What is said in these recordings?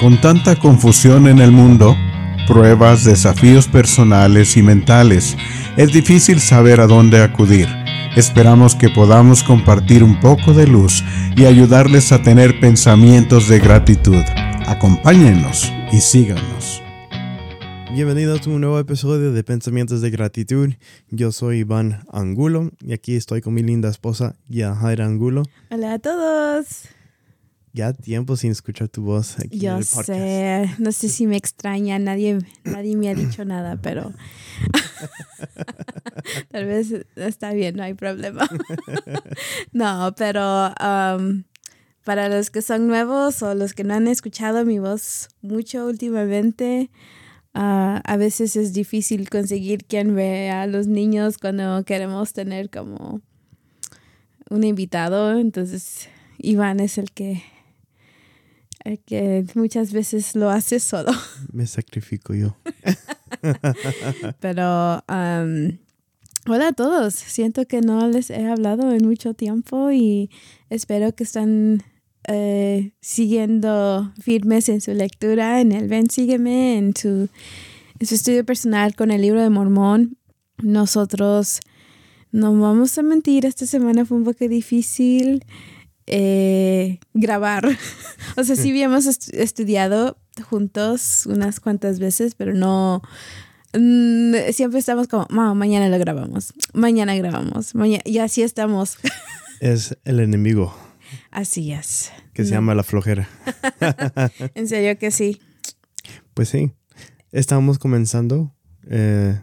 Con tanta confusión en el mundo, pruebas, desafíos personales y mentales, es difícil saber a dónde acudir. Esperamos que podamos compartir un poco de luz y ayudarles a tener pensamientos de gratitud. Acompáñenos y síganos. Bienvenidos a un nuevo episodio de Pensamientos de Gratitud. Yo soy Iván Angulo y aquí estoy con mi linda esposa Yahaira Angulo. Hola a todos. Ya tiempo sin escuchar tu voz aquí Yo en el podcast. sé, no sé si me extraña, nadie, nadie me ha dicho nada, pero tal vez está bien, no hay problema. no, pero um, para los que son nuevos o los que no han escuchado mi voz mucho últimamente, ah, a veces es difícil conseguir quien vea a los niños cuando queremos tener como un invitado, entonces Iván es el que que muchas veces lo hace solo. Me sacrifico yo. Pero um, hola a todos. Siento que no les he hablado en mucho tiempo y espero que están eh, siguiendo firmes en su lectura, en el Ven, sígueme, en su, en su estudio personal con el libro de Mormón. Nosotros, no vamos a mentir, esta semana fue un poco difícil eh, grabar. o sea, sí habíamos est- estudiado juntos unas cuantas veces, pero no... mm, siempre estamos como, "Ma, mañana lo grabamos, mañana grabamos, mañana, y así estamos. Es el enemigo así es. que se No. llama la flojera. En serio que sí. Pues sí, estamos comenzando. eh,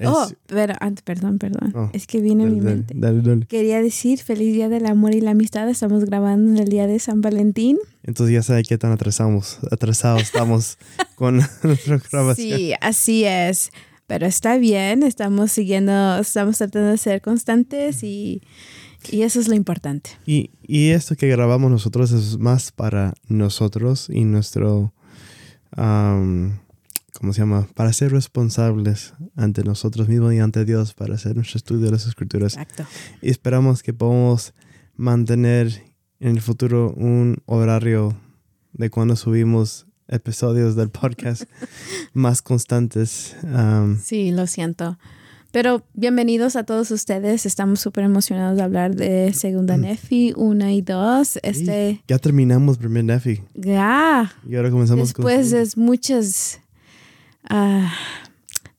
es- Oh, pero antes, perdón, perdón. Oh, es que viene a mi dale, dale, mente. dale, dale. Quería decir feliz día del amor y la amistad. Estamos grabando en el día de San Valentín. Entonces ya sabe qué tan atrasamos, atrasados estamos con nuestra grabación. Sí, así es. Pero está bien, estamos siguiendo, estamos tratando de ser constantes y, y eso es lo importante. Y, y esto que grabamos nosotros es más para nosotros y nuestro, am, ¿cómo se llama? Para ser responsables ante nosotros mismos y ante Dios, para hacer nuestro estudio de las escrituras. Exacto. Y esperamos que podamos mantener en el futuro un horario de cuando subimos episodios del podcast más constantes. Sí, lo siento. Pero bienvenidos a todos ustedes. Estamos súper emocionados de hablar de Segunda Nefi 1 y 2. Este, ya terminamos primer Nefi ya, y ahora comenzamos después con... de muchas ah,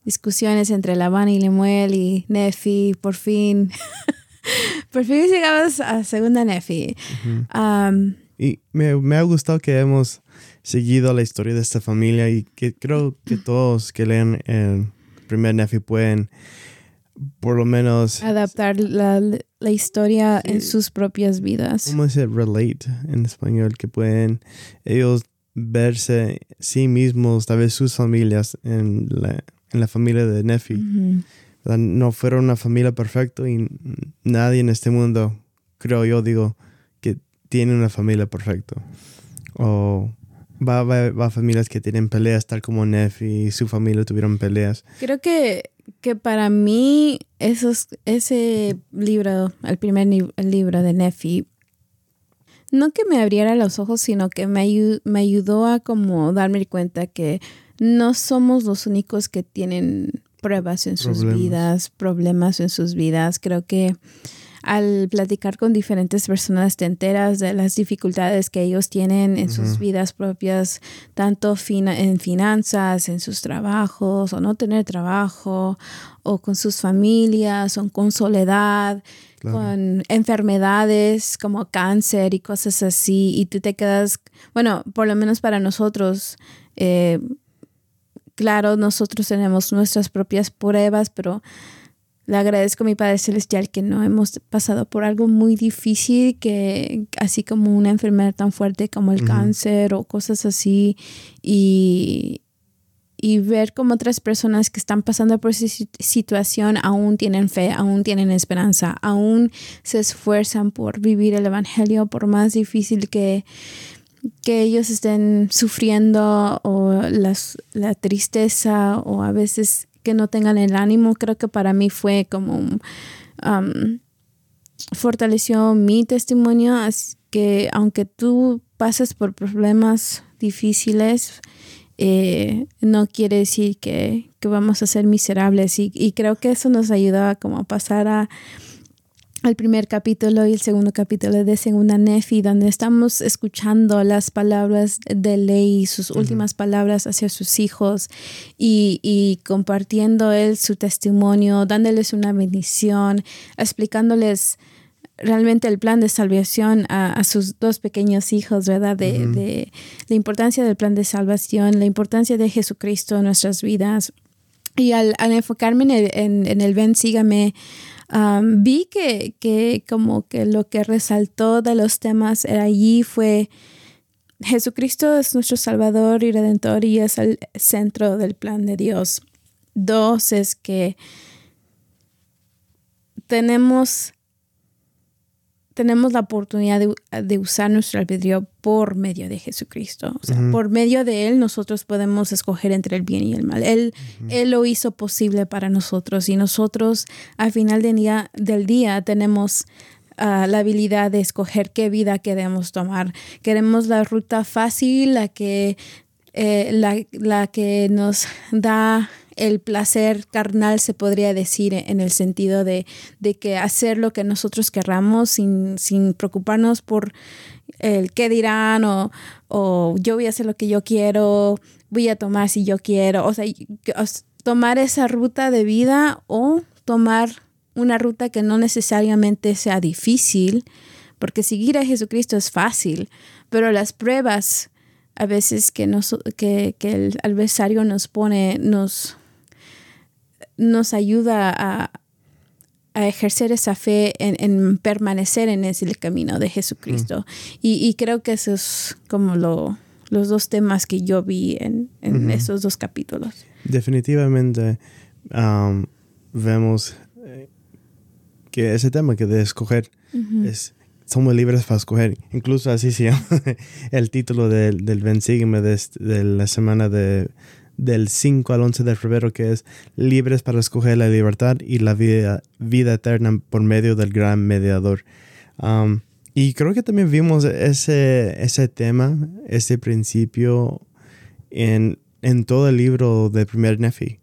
discusiones entre Labán y Lemuel y Nefi, por fin, por fin llegamos a Segunda Nefi. Ujú. Am, Y me, me ha gustado que hemos seguido la historia de esta familia y que creo que todos que leen el primer Nefi pueden por lo menos, adaptar la, la historia en sus propias vidas. ¿cómo se relate en español? Que pueden ellos verse sí mismos, tal vez sus familias en la, en la familia de Nefi. No fueron una familia perfecta y nadie en este mundo, creo yo, digo, que tiene una familia perfecta. O va, va, va a familias que tienen peleas, tal como Neff y su familia tuvieron peleas. Creo que, que para mí esos, ese libro, el primer el libro de Nefi, no que me abriera los ojos, sino que me, me ayudó a como darme cuenta que no somos los únicos que tienen pruebas en sus vidas, problemas en sus vidas. Creo que al platicar con diferentes personas te enteras de las dificultades que ellos tienen en sus vidas propias, tanto fina- en finanzas, en sus trabajos, o no tener trabajo, o con sus familias, o con soledad, Claro. con enfermedades como cáncer y cosas así, y tú te quedas, bueno, por lo menos para nosotros, eh, claro, nosotros tenemos nuestras propias pruebas, pero le agradezco a mi Padre Celestial que no hemos pasado por algo muy difícil, que así como una enfermedad tan fuerte como el cáncer o cosas así, y, y ver como otras personas que están pasando por esa si- situación aún tienen fe, aún tienen esperanza, aún se esfuerzan por vivir el Evangelio, por más difícil que, que ellos estén sufriendo o las, la tristeza o a veces que no tengan el ánimo, creo que para mí fue como um, fortaleció mi testimonio, que aunque tú pases por problemas difíciles, eh, no quiere decir que, que, vamos a ser miserables. Y, y, creo que eso nos ayuda como a pasar a, al primer capítulo y el segundo capítulo de Segunda Nefi, donde estamos escuchando las palabras de ley, sus últimas palabras hacia sus hijos y, y, compartiendo él su testimonio, dándoles una bendición, explicándoles realmente el plan de salvación a, a, sus dos pequeños hijos, ¿verdad? De, uh -huh. de, la importancia del plan de salvación, la importancia de Jesucristo en nuestras vidas. Y al, al enfocarme en el, en, en el ven, sígame, um, vi que, que como que lo que resaltó de los temas allí fue Jesucristo es nuestro Salvador y Redentor y es el centro del plan de Dios. Dos es que tenemos tenemos la oportunidad de, de, usar nuestro albedrío por medio de Jesucristo. O sea, uh -huh. por medio de Él nosotros podemos escoger entre el bien y el mal. Él, uh -huh. Él lo hizo posible para nosotros y nosotros al final del día, del día tenemos uh, la habilidad de escoger qué vida queremos tomar. Queremos la ruta fácil, la que, eh, la, la que nos da el placer carnal, se podría decir, en el sentido de, de que hacer lo que nosotros querramos sin, sin preocuparnos por el qué dirán o, o, yo voy a hacer lo que yo quiero, voy a tomar si yo quiero, o sea, tomar esa ruta de vida o tomar una ruta que no necesariamente sea difícil, porque seguir a Jesucristo es fácil, pero las pruebas a veces que, nos, que, que el adversario nos pone, nos nos ayuda a, a ejercer esa fe en, en, permanecer en ese camino de Jesucristo. Mm. Y, y, creo que esos es como lo, los dos temas que yo vi en, en esos dos capítulos. Definitivamente um, vemos eh, que ese tema que de escoger uh -huh. es somos libres para escoger. Incluso así se llama el título del, del Ven Sígueme de, de la semana de del 5 al 11 de febrero, que es libres para escoger la libertad y la vida, vida eterna por medio del gran mediador. Um, y creo que también vimos ese, ese tema, ese principio en, en todo el libro del primer Nefi.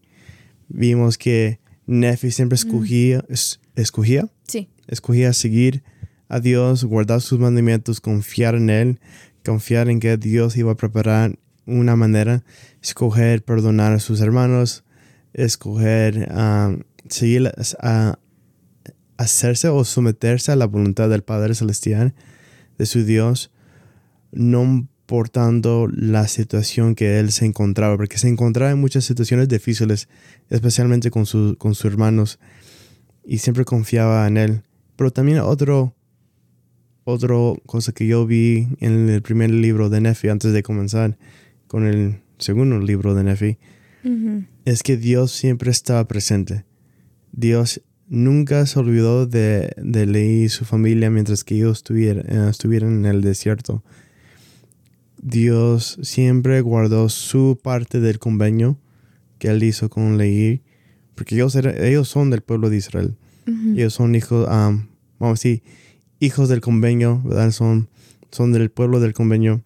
Vimos que Nefi siempre escogía, mm. es, escogía, sí. escogía seguir a Dios, guardar sus mandamientos, confiar en Él, confiar en que Dios iba a preparar una manera, escoger perdonar a sus hermanos, escoger um, seguir a, hacerse o someterse a la voluntad del Padre Celestial, de su Dios, no importando la situación que él se encontraba, porque se encontraba en muchas situaciones difíciles, especialmente con, su, con sus hermanos, y siempre confiaba en él. Pero también otro, otro cosa que yo vi en el primer libro de Nefi antes de comenzar, con el segundo libro de Nefi, uh -huh. es que Dios siempre estaba presente. Dios nunca se olvidó de, de Leí y su familia mientras que ellos estuvieran, uh, estuvieran en el desierto. Dios siempre guardó su parte del convenio que él hizo con Leí, porque ellos, eran, ellos son del pueblo de Israel. Uh -huh. Ellos son hijos, um, vamos a decir, hijos del convenio, ¿verdad? Son, son del pueblo del convenio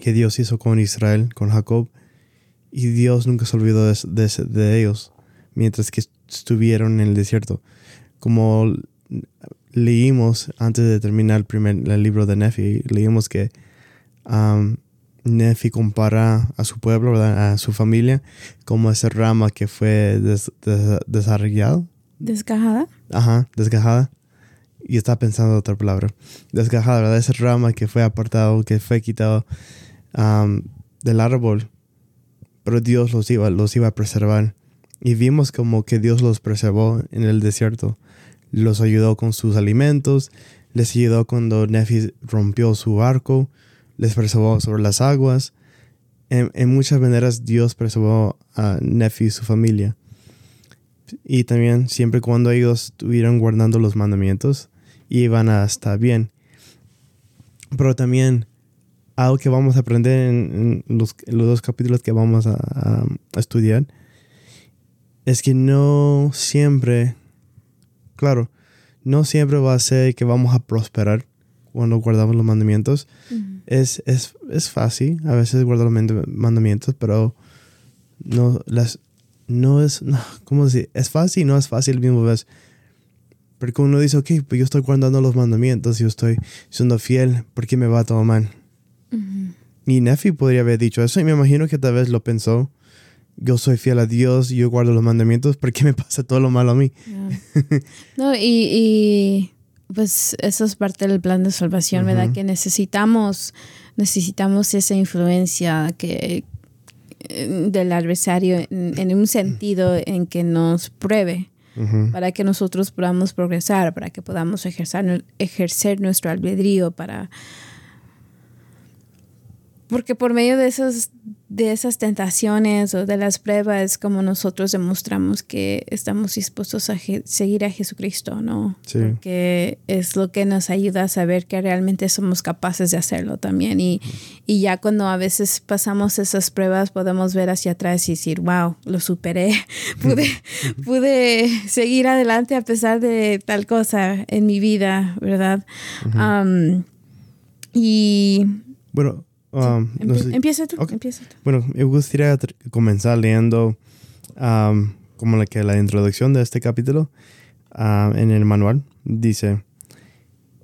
que Dios hizo con Israel, con Jacob, y Dios nunca se olvidó de, de, de, ellos mientras que estuvieron en el desierto. Como leímos antes de terminar el, primer, el libro de Nefi, leímos que um, Nefi compara a su pueblo, ¿verdad? a su familia, como esa rama que fue des, des, desarrollada. ¿Desgajada? Ajá, desgajada. Y estaba pensando otra palabra. Desgajada, ¿verdad? Esa rama que fue apartado, que fue quitado del árbol, pero Dios los iba, los iba a preservar. Y vimos como que Dios los preservó en el desierto. Los ayudó con sus alimentos, les ayudó cuando Nefi rompió su arco, les preservó sobre las aguas. En, en muchas maneras Dios preservó a Nefi y su familia. Y también siempre cuando ellos estuvieron guardando los mandamientos, iban a estar bien. Pero también algo que vamos a aprender en, en, los, dos capítulos que vamos a, a, a, estudiar es que no siempre, claro, no siempre va a ser que vamos a prosperar cuando guardamos los mandamientos. es, es, es, fácil a veces guardar los mandamientos, pero no, las, no es, no, ¿cómo decir? Es fácil y no es fácil al mismo vez. Porque uno dice, ok, pues yo estoy guardando los mandamientos, yo estoy siendo fiel, ¿por qué me va todo mal? Y Nefi podría haber dicho eso y me imagino que tal vez lo pensó. Yo soy fiel a Dios, yo guardo los mandamientos, ¿por qué me pasa todo lo malo a mí? no, y, pues eso es parte del plan de salvación, ¿verdad? Que necesitamos, necesitamos esa influencia que eh, del adversario en, un sentido en que nos pruebe para que nosotros podamos progresar, para que podamos ejercer, ejercer nuestro albedrío, para porque por medio de esas, de esas tentaciones o de las pruebas, como nosotros demostramos que estamos dispuestos a seguir a Jesucristo, ¿no? Sí. Porque es lo que nos ayuda a saber que realmente somos capaces de hacerlo también. Y, y ya cuando a veces pasamos esas pruebas, podemos ver hacia atrás y decir, wow, lo superé. pude, pude seguir adelante a pesar de tal cosa en mi vida, ¿verdad? y. Bueno, Um, empieza, tú, Bueno, me gustaría comenzar leyendo um, como la, que la introducción de este capítulo en el manual. Dice,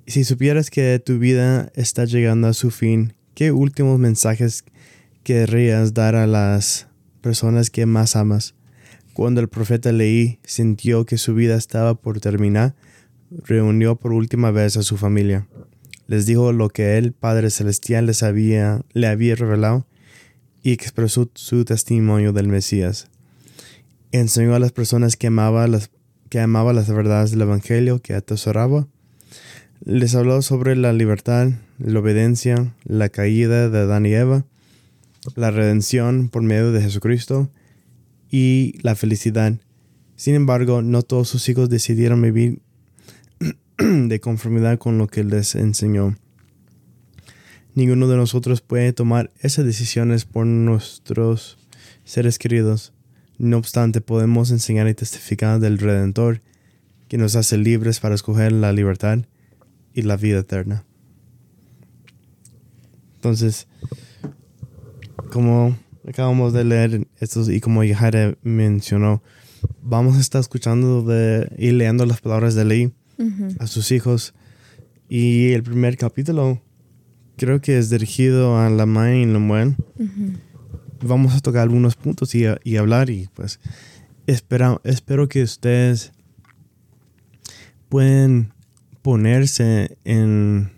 si supieras que tu vida está llegando a su fin, ¿qué últimos mensajes querrías dar a las personas que más amas? Cuando el profeta Leí sintió que su vida estaba por terminar, reunió por última vez a su familia les dijo lo que el Padre Celestial les había, le había revelado y expresó su testimonio del Mesías. Enseñó a las personas que amaba las, que amaba las verdades del Evangelio, que atesoraba. Les habló sobre la libertad, la obediencia, la caída de Adán y Eva, la redención por medio de Jesucristo y la felicidad. Sin embargo, no todos sus hijos decidieron vivir de conformidad con lo que les enseñó. Ninguno de nosotros puede tomar esas decisiones por nuestros seres queridos. No obstante, podemos enseñar y testificar del Redentor, que nos hace libres para escoger la libertad y la vida eterna. Entonces, como acabamos de leer estos y como Yahara mencionó, vamos a estar escuchando de, y leyendo las palabras de ley a sus hijos. Y el primer capítulo creo que es dirigido a la May y la Vamos a tocar algunos puntos y, y hablar y pues espero, espero que ustedes pueden ponerse en,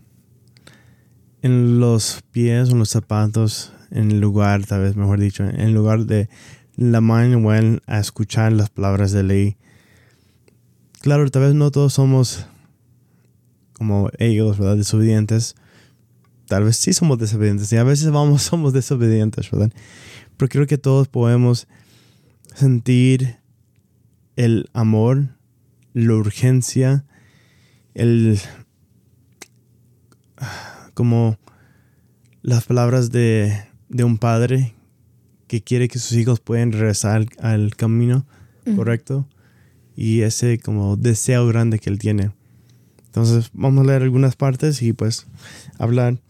en los pies o los zapatos, en el lugar, tal vez mejor dicho, en lugar de la May a escuchar las palabras de ley claro, tal vez no todos somos como ellos, ¿verdad? Desobedientes. Tal vez sí somos desobedientes y a veces vamos, somos desobedientes, ¿verdad? Pero creo que todos podemos sentir el amor, la urgencia, el como las palabras de, de un padre que quiere que sus hijos puedan regresar al camino correcto y ese como deseo grande que él tiene. Entonces vamos a leer algunas partes y pues hablar.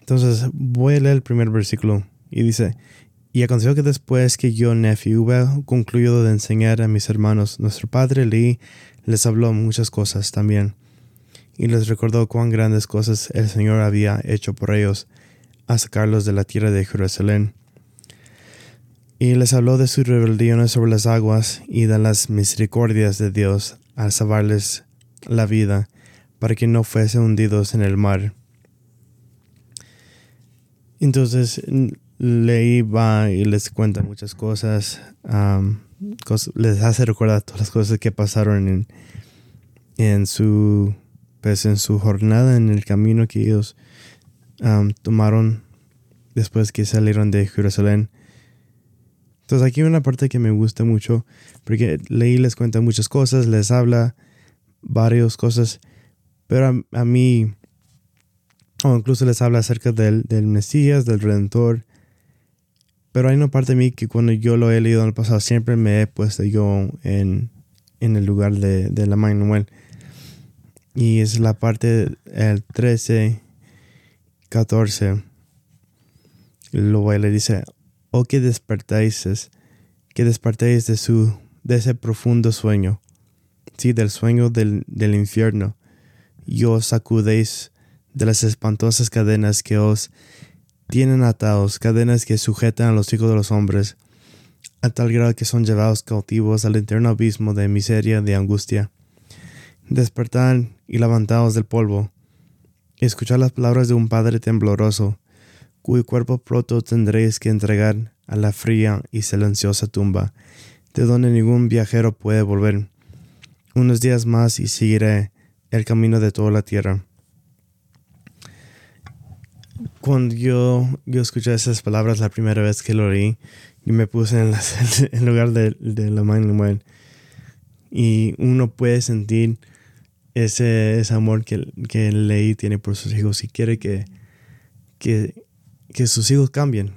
Entonces voy a leer el primer versículo y dice, y aconteció que después que yo, Nefi, concluido de enseñar a mis hermanos, nuestro padre Lee les habló muchas cosas también, y les recordó cuán grandes cosas el Señor había hecho por ellos, a sacarlos de la tierra de Jerusalén y les habló de sus rebeliones sobre las aguas y de las misericordias de Dios al salvarles la vida para que no fuesen hundidos en el mar. Entonces leí va y les cuenta muchas cosas, les hace recordar todas las cosas que pasaron en, en su pues en su jornada en el camino que ellos tomaron después que salieron de Jerusalén entonces aquí hay una parte que me gusta mucho, porque Leí les cuenta muchas cosas, les habla varias cosas, pero a, mí, o incluso les habla acerca del, Mesías, del Redentor. Pero hay una parte de mí que cuando yo lo he leído en el pasado, siempre me he puesto yo en, en el lugar de, de la Manuel. Y es la parte, el 13, 14. Luego le dice, oh que despertáis, que despertáis de, su, de ese profundo sueño, sí, del sueño del, del infierno, y os sacudéis de las espantosas cadenas que os tienen atados, cadenas que sujetan a los hijos de los hombres, a tal grado que son llevados cautivos al eterno abismo de miseria, de angustia. Despertad y levantaos del polvo, escuchad las palabras de un Padre tembloroso, cuyo cuerpo pronto tendréis que entregar a la fría y silenciosa tumba, de donde ningún viajero puede volver. Unos días más y seguiré el camino de toda la tierra cuando yo, yo escuché esas palabras la primera vez que lo leí, y me puse en, el lugar de, la mano Y uno puede sentir ese, ese amor que, que leí tiene por sus hijos y quiere que, que sus hijos cambien.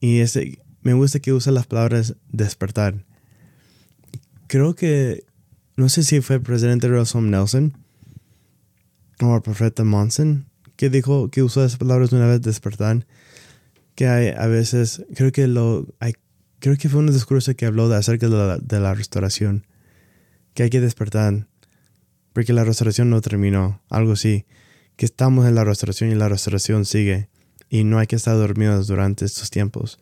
Y ese, me gusta que usa las palabras despertar. Creo que, no sé si fue el presidente Russell Nelson o el profeta Monson que dijo, que usó esas palabras una vez despertar, que hay a veces, creo que lo, hay, creo que fue un discurso que habló de acerca de la, de la restauración, que hay que despertar, porque la restauración no terminó, algo así, que estamos en la restauración y la restauración sigue, y no hay que estar dormidos durante estos tiempos.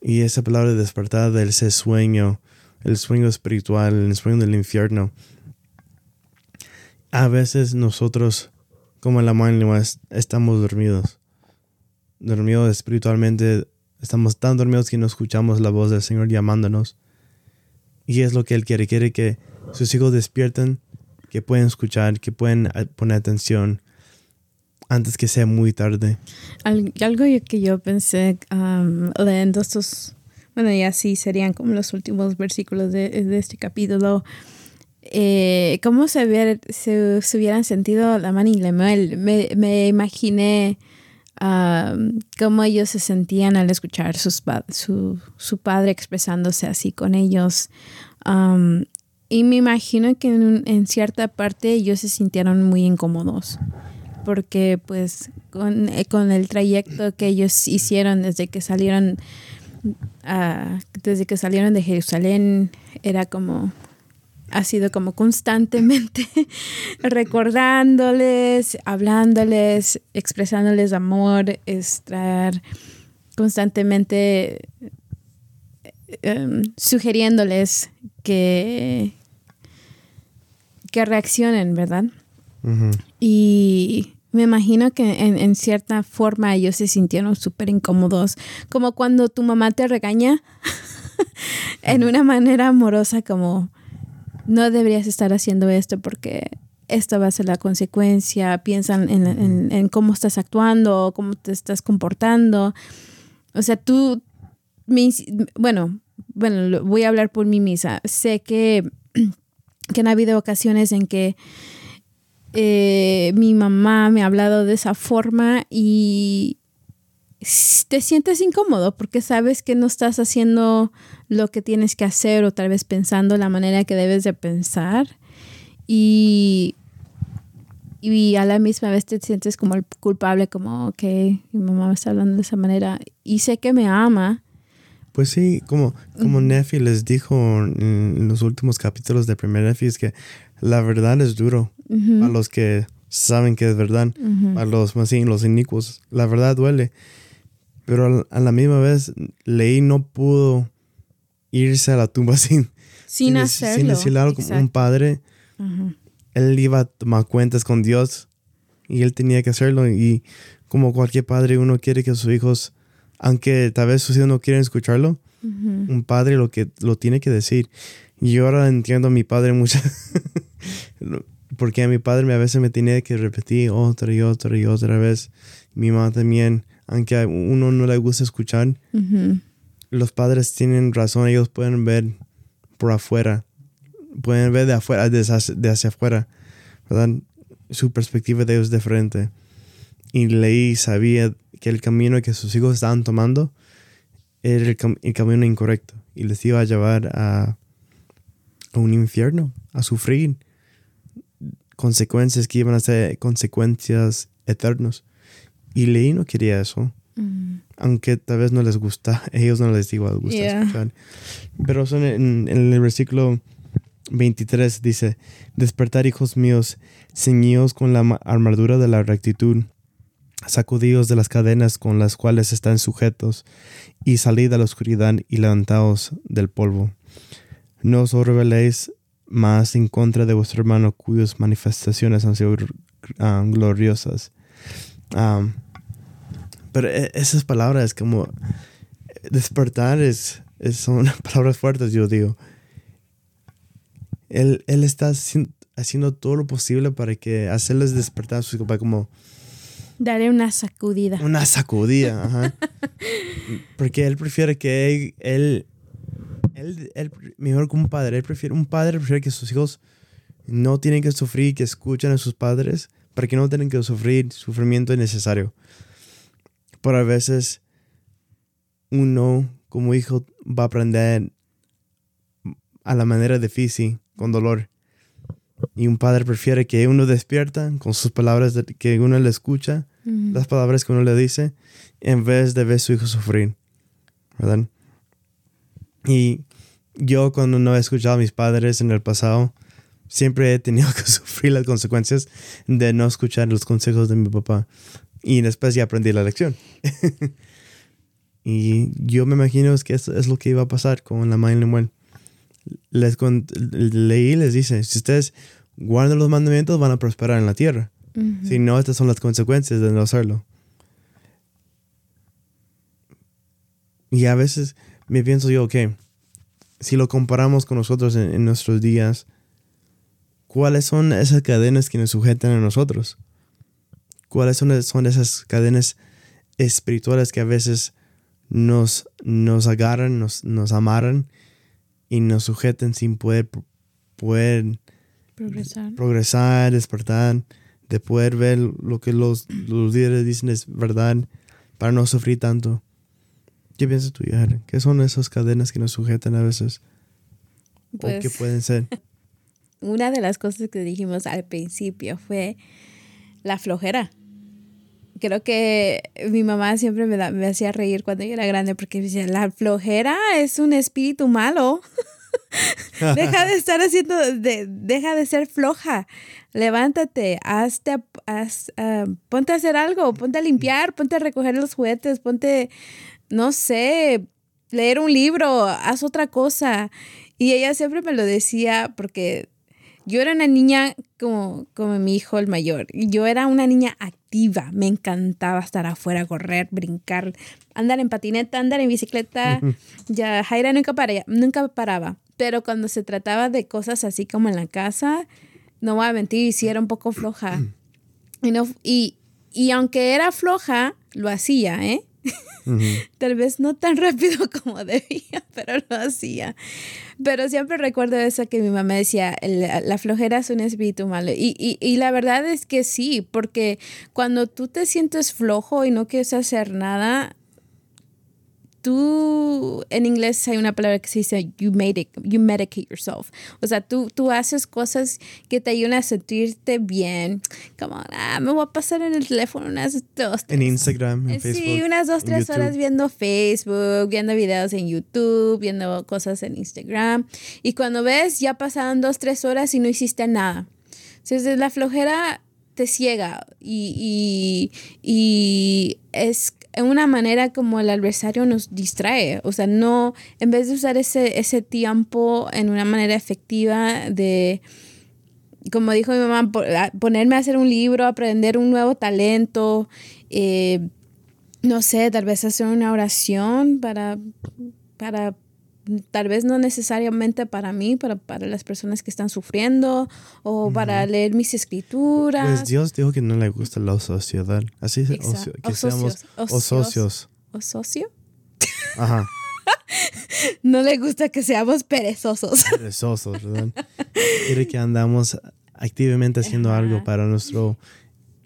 Y esa palabra de despertar de ese sueño, el sueño espiritual, el sueño del infierno, a veces nosotros como la mañana estamos dormidos. Dormidos espiritualmente, estamos tan dormidos que no escuchamos la voz del Señor llamándonos. Y es lo que Él quiere. Quiere que sus hijos despierten, que pueden escuchar, que pueden eh, poner atención antes que sea muy tarde. Algo que yo pensé leyendo estos, bueno, y así serían como los últimos versículos de, de este capítulo eh, cómo se, se, hubieran sentido la y Lemuel. Me, me imaginé cómo ellos se sentían al escuchar sus, su, su padre expresándose así con ellos. Y me imagino que en, en, cierta parte ellos se sintieron muy incómodos porque pues con, eh, con el trayecto que ellos hicieron desde que salieron uh, desde que salieron de Jerusalén era como ha sido como constantemente recordándoles, hablándoles, expresándoles amor, estar constantemente em, sugiriéndoles que, que reaccionen, ¿verdad? Y me imagino que en, en, cierta forma ellos se sintieron súper incómodos, como cuando tu mamá te regaña en una manera amorosa, como no deberías estar haciendo esto porque esta va a ser la consecuencia, piensan en, cómo estás actuando, cómo te estás comportando. O sea, tú, bueno, bueno, voy a hablar por mí misma. Sé que, que han habido ocasiones en que eh, mi mamá me ha hablado de esa forma y te sientes incómodo porque sabes que no estás haciendo lo que tienes que hacer o tal vez pensando la manera que debes de pensar y, y a la misma vez te sientes como el culpable, como que mi mamá me está hablando de esa manera y sé que me ama. Pues sí, como, como Nefi les dijo en los últimos capítulos de primer Nefi, es que la verdad es duro a los que saben que es verdad, a los más los inicuos, la verdad duele. Pero a la misma vez, Leí no pudo irse a la tumba sin, sin, hacerlo. sin decirle algo como un padre. Él iba a tomar cuentas con Dios y él tenía que hacerlo. Y como cualquier padre, uno quiere que sus hijos, aunque tal vez sus hijos no quieren escucharlo, un padre lo que lo tiene que decir. Y yo ahora entiendo a mi padre mucho. porque a mi padre a veces me tenía que repetir otra y otra y otra vez. Mi mamá también, aunque a uno no le gusta escuchar, los padres tienen razón, ellos pueden ver por afuera, pueden ver de afuera, de hacia, afuera, ¿verdad? Su perspectiva de ellos es diferente. Y Leí sabía que el camino que sus hijos estaban tomando era el, camino incorrecto y les iba a llevar a, a, un infierno, a sufrir. consecuencias que iban a ser consecuencias eternas. Y Leí no quería eso. Mm. Aunque tal vez no les gusta, ellos no les igual gusta Yeah. escuchar. Pero son en, en el versículo 23 dice, despertar hijos míos, ceñidos con la ma- armadura de la rectitud, sacudidos de las cadenas con las cuales están sujetos, y salid a la oscuridad y levantaos del polvo. No os rebeléis más en contra de vuestro hermano cuyas manifestaciones han sido ah, gloriosas. Pero e- esas palabras como despertar es, es- son palabras fuertes, yo digo. Él, él está haci- haciendo todo lo posible para que hacerles despertar a sus para como Daré una sacudida. una sacudida, ajá. Porque él prefiere que él, él, él, mejor que un padre, él prefiere, un padre prefiere que sus hijos no tienen que sufrir, que escuchen a sus padres, para que no tengan que sufrir sufrimiento innecesario. Pero a veces uno como hijo va a aprender a la manera difícil, con dolor. Y un padre prefiere que uno despierta con sus palabras de- que uno le escucha las palabras que uno le dice en vez de ver a su hijo sufrir, ¿verdad? Y yo cuando no he escuchado a mis padres en el pasado, siempre he tenido que sufrir las consecuencias de no escuchar los consejos de mi papá. Y después ya aprendí la lección. y yo me imagino es que eso es lo que iba a pasar con la madre Lemuel. Les con- leí y les dice, si ustedes guardan los mandamientos van a prosperar en la tierra. Si no, estas son las consecuencias de no hacerlo. Y a veces me pienso yo, ok, si lo comparamos con nosotros en, en nuestros días, ¿cuáles son esas cadenas que nos sujetan a nosotros? ¿Cuáles son, son esas cadenas espirituales que a veces nos, nos agarran, nos, nos amarran y nos sujetan sin poder, poder Progresar. progresar, despertar, de poder ver lo que los, los líderes dicen es verdad, para no sufrir tanto. ¿Qué piensas tú, Yajaira? ¿Qué son esas cadenas que nos sujetan a veces? ¿O qué Pues pueden ser? una de las cosas que dijimos al principio fue la flojera. Creo que mi mamá siempre me, me hacía reír cuando yo era grande porque me decía, la flojera es un espíritu malo. deja de estar haciendo, de- deja de ser floja. Levántate, hazte, haz, ah, ponte a hacer algo, ponte a limpiar, ponte a recoger los juguetes, ponte, no sé, leer un libro, haz otra cosa. Y ella siempre me lo decía porque yo era una niña como, como mi hijo el mayor. Yo era una niña activa. Me encantaba estar afuera, correr, brincar, andar en patineta, andar en bicicleta. ya Jaira nunca, para- nunca paraba. Pero cuando se trataba de cosas así como en la casa, no voy a mentir, sí era un poco floja. Y, no, y, y aunque era floja, lo hacía, ¿eh? Tal vez no tan rápido como debía, pero lo hacía. Pero siempre recuerdo eso que mi mamá decía, el- la flojera es un espíritu malo. Y, y, y la verdad es que sí, porque cuando tú te sientes flojo y no quieres hacer nada, tú, en inglés hay una palabra que se dice, you, medic, you medicate yourself. O sea, tú, tú haces cosas que te ayudan a sentirte bien. Como, ah, me voy a pasar en el teléfono unas dos, En tres Instagram, en eh, Facebook. Sí, unas dos, en tres YouTube. horas viendo Facebook, viendo videos en YouTube, viendo cosas en Instagram. Y cuando ves, ya pasaron dos, tres horas y no hiciste nada. Entonces la flojera te ciega y, y, y es una manera como el adversario nos distrae. O sea, no, en vez de usar ese, ese tiempo en una manera efectiva de como dijo mi mamá, ponerme a hacer un libro, aprender un nuevo talento, eh, no sé, tal vez hacer una oración para, para, tal vez no necesariamente para mí, para, para las personas que están sufriendo, o para leer mis escrituras. Pues Dios dijo que no le gusta la sociedad. Así es, que o seamos socios- o ocios. socios. ¿O socio? Ajá. No le gusta que seamos perezosos. Perezosos, ¿verdad? Quiere que andamos activamente haciendo Ajá. algo para nuestro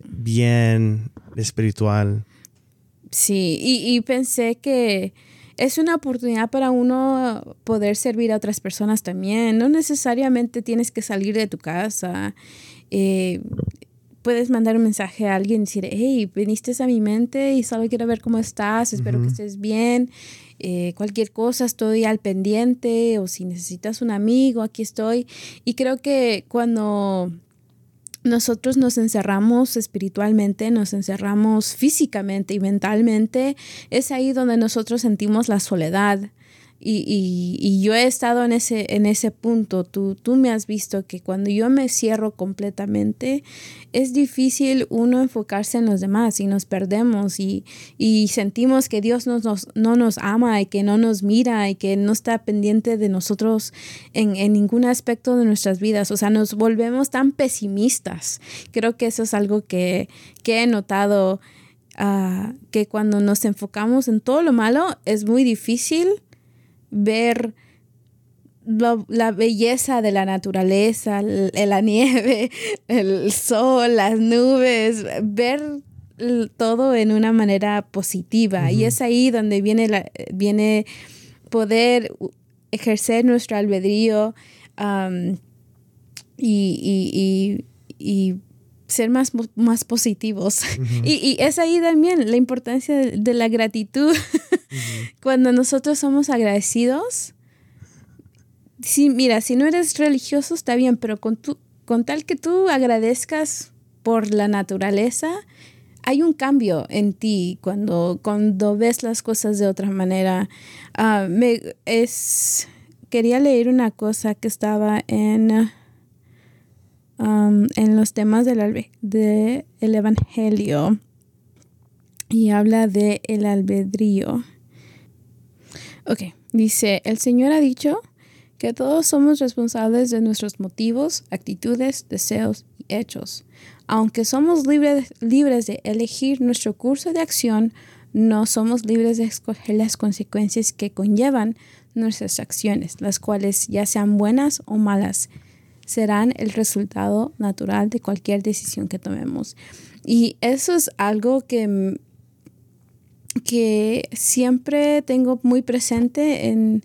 bien espiritual. Sí, y, y pensé que es una oportunidad para uno poder servir a otras personas también. No necesariamente tienes que salir de tu casa eh, puedes mandar un mensaje a alguien y decir, hey, viniste a mi mente y solo quiero ver cómo estás, espero que estés bien, eh, cualquier cosa estoy al pendiente o si necesitas un amigo, aquí estoy. Y creo que cuando nosotros nos encerramos espiritualmente, nos encerramos físicamente y mentalmente, es ahí donde nosotros sentimos la soledad, y, y, yo he estado en ese, en ese punto. Tú, tú me has visto que cuando yo me cierro completamente, es difícil uno enfocarse en los demás y nos perdemos y, y sentimos que Dios nos, nos, no nos ama y que no nos mira y que no está pendiente de nosotros en, en ningún aspecto de nuestras vidas. O sea, nos volvemos tan pesimistas. Creo que eso es algo que, que he notado. Uh, que cuando nos enfocamos en todo lo malo es muy difícil ver la belleza de la naturaleza, la nieve, el sol, las nubes, ver todo en una manera positiva. Y es ahí donde viene, la, viene poder ejercer nuestro albedrío y, ser más, más positivos. y, es ahí también la importancia de la gratitud. Cuando nosotros somos agradecidos, sí, mira, si no eres religioso está bien, pero con, tu, con tal que tú agradezcas por la naturaleza, hay un cambio en ti cuando, cuando ves las cosas de otra manera. Ah, me, es, quería leer una cosa que estaba en, en los temas del de el Evangelio y habla de el albedrío. Ok, dice, el Señor ha dicho que todos somos responsables de nuestros motivos, actitudes, deseos y hechos. Aunque somos libres, libres de elegir nuestro curso de acción, no somos libres de escoger las consecuencias que conllevan nuestras acciones, las cuales, ya sean buenas o malas, serán el resultado natural de cualquier decisión que tomemos. Y eso es algo que que siempre tengo muy presente en,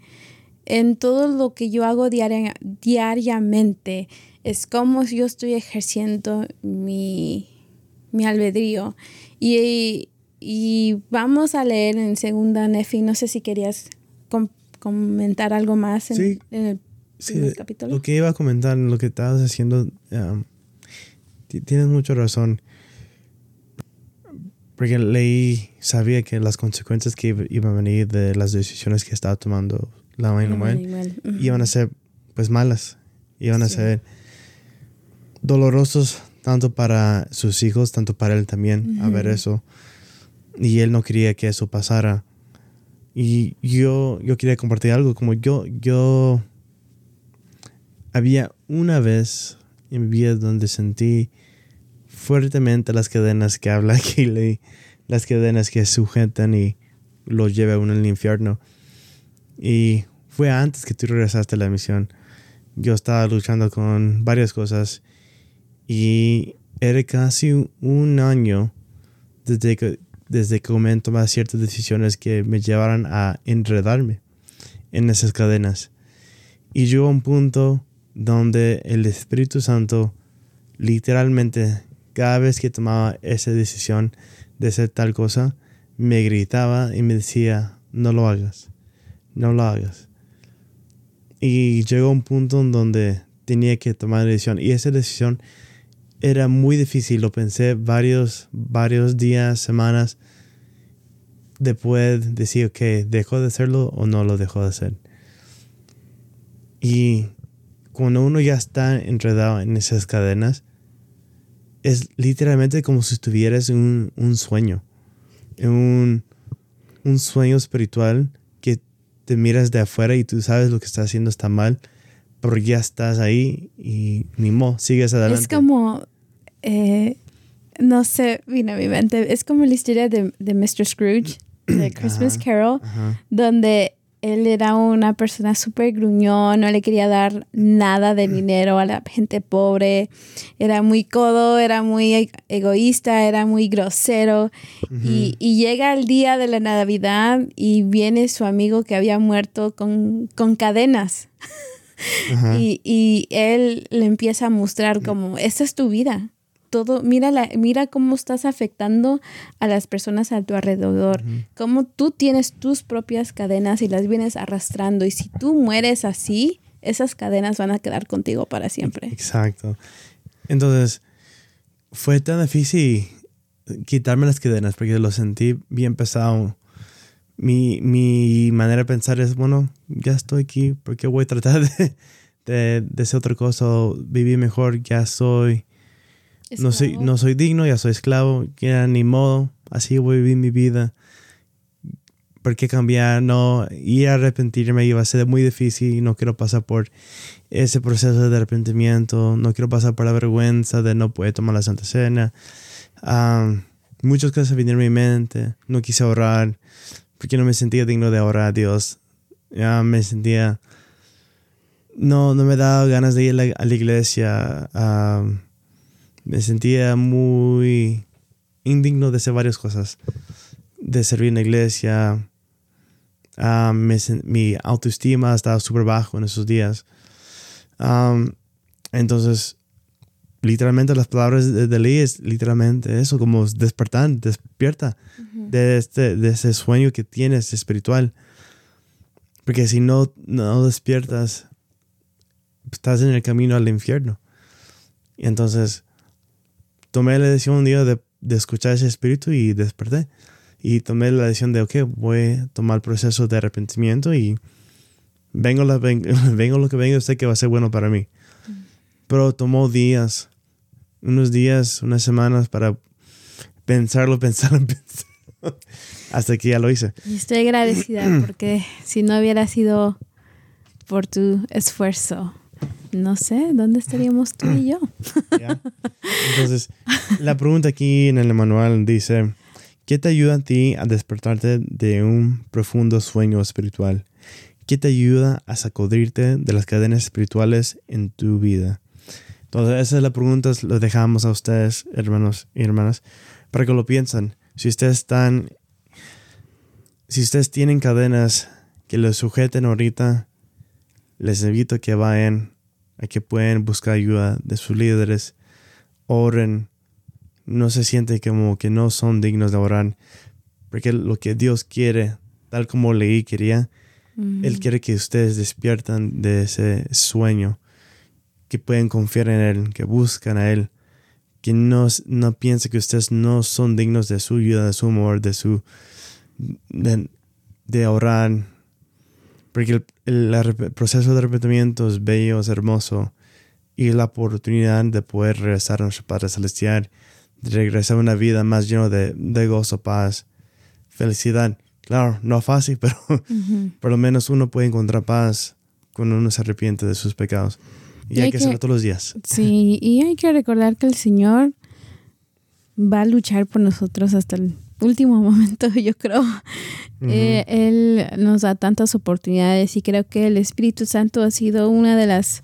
todo lo que yo hago diariamente. Es como yo estoy ejerciendo mi, albedrío. Y, vamos a leer en segunda Nefi. No sé si querías comentar algo más en, el primer capítulo. Lo que iba a comentar, lo que estabas haciendo, um, tienes mucha razón. Porque leí, sabía que las consecuencias que iban a venir de las decisiones que estaba tomando la Manuel iban a ser pues malas, iban a ser dolorosos tanto para sus hijos, tanto para él también, a ver eso. Y él no quería que eso pasara. Y yo, yo quería compartir algo, como yo, yo, había una vez en mi vida donde sentí fuertemente las cadenas que habla aquí, las cadenas que sujetan y los lleva a uno al infierno. Y fue antes que tú regresaste a la misión. Yo estaba luchando con varias cosas y era casi un año desde que, desde que comencé a tomar ciertas decisiones que me llevaron a enredarme en esas cadenas. Y llegó a un punto donde el Espíritu Santo literalmente cada vez que tomaba esa decisión de hacer tal cosa, me gritaba y me decía, no lo hagas, no lo hagas. Y llegó un punto en donde tenía que tomar la decisión. Y esa decisión era muy difícil. Lo pensé varios, varios días, semanas. Después decir, ok, ¿dejó de hacerlo o no lo dejó de hacer? Y cuando uno ya está enredado en esas cadenas, es literalmente como si estuvieras en un, sueño, en un, un, sueño espiritual que te miras de afuera y tú sabes lo que estás haciendo está mal, pero ya estás ahí y ni mo, sigues adelante. Es como, eh, no sé, vino a mi mente, es como la historia de, de Mr. Scrooge, de Christmas Carol, donde él era una persona súper gruñón, no le quería dar nada de dinero a la gente pobre, era muy codo, era muy e-, egoísta, era muy grosero. y, llega el día de la Navidad y viene su amigo que había muerto con, cadenas. y, y él le empieza a mostrar como, esta es tu vida. Todo, mira, la, mira cómo estás afectando a las personas a tu alrededor, cómo tú tienes tus propias cadenas y las vienes arrastrando. Y si tú mueres así, esas cadenas van a quedar contigo para siempre. Exacto. Entonces, fue tan difícil quitarme las cadenas porque lo sentí bien pesado. Mi, mi manera de pensar es, bueno, ya estoy aquí, porque voy a tratar de, de, de hacer otra cosa, vivir mejor, ya soy, no soy, no soy digno, ya soy esclavo, ya ni modo, así voy a vivir mi vida. ¿Por qué cambiar? No, y arrepentirme iba a ser muy difícil, no quiero pasar por ese proceso de arrepentimiento, no quiero pasar por la vergüenza de no poder tomar la Santa Cena. Um, muchas cosas vinieron a mi mente, no quise ahorrar, porque no me sentía digno de orar a Dios. Ya me sentía... No, no me daba ganas de ir a la, iglesia. Me sentía muy indigno de hacer varias cosas. De servir en la iglesia. mi autoestima estaba súper bajo en esos días. entonces, literalmente las palabras de, de es literalmente eso, como despertar, despierta de, este, de ese sueño que tienes espiritual. Porque si no, no despiertas, estás en el camino al infierno. Y entonces tomé la decisión un día de, escuchar ese espíritu y desperté. Y tomé la decisión de, ok, voy a tomar el proceso de arrepentimiento y vengo lo que vengo, sé que va a ser bueno para mí. Pero tomó días, unos días, unas semanas para pensarlo, pensarlo, pensarlo. Hasta que ya lo hice. Y estoy agradecida porque si no hubiera sido por tu esfuerzo, no sé, ¿dónde estaríamos tú y yo? Entonces, la pregunta aquí en el manual dice, ¿qué te ayuda a ti a despertarte de un profundo sueño espiritual? ¿Qué te ayuda a sacudirte de las cadenas espirituales en tu vida? Entonces, esa es la pregunta, lo dejamos a ustedes, hermanos y hermanas, para que lo piensen. Si ustedes están, si ustedes tienen cadenas que los sujeten ahorita, les invito a que vayan, a que pueden buscar ayuda de sus líderes, oren, no se sienten como que no son dignos de orar, porque lo que Dios quiere, tal como leí quería, Él quiere que ustedes despiertan de ese sueño que pueden confiar en Él, que buscan a Él, que no, no piensen que ustedes no son dignos de su ayuda, de su amor, de su de, de orar. Porque el, proceso de arrepentimiento es bello, es hermoso. Y la oportunidad de poder regresar a nuestro Padre Celestial, de regresar a una vida más llena de, de gozo, paz, felicidad. Claro, no fácil, pero por lo menos uno puede encontrar paz cuando uno se arrepiente de sus pecados. Y, hay, que hacerlo todos los días. Sí, y hay que recordar que el Señor va a luchar por nosotros hasta el último momento, yo creo. Eh, él nos da tantas oportunidades y creo que el Espíritu Santo ha sido una de las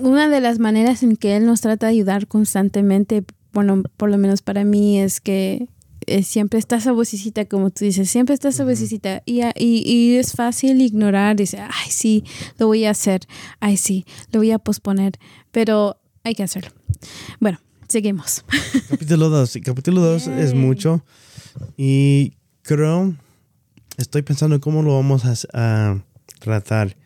una de las maneras en que Él nos trata de ayudar constantemente, bueno, por lo menos para mí, es que eh, siempre está esa vocecita, como tú dices, siempre está esa vocecita y, y, es fácil ignorar, dice, ay, sí, lo voy a hacer, ay, sí, lo voy a posponer, pero hay que hacerlo. Bueno, seguimos. Capítulo 2, capítulo 2 es mucho y creo, estoy pensando en cómo lo vamos a tratar,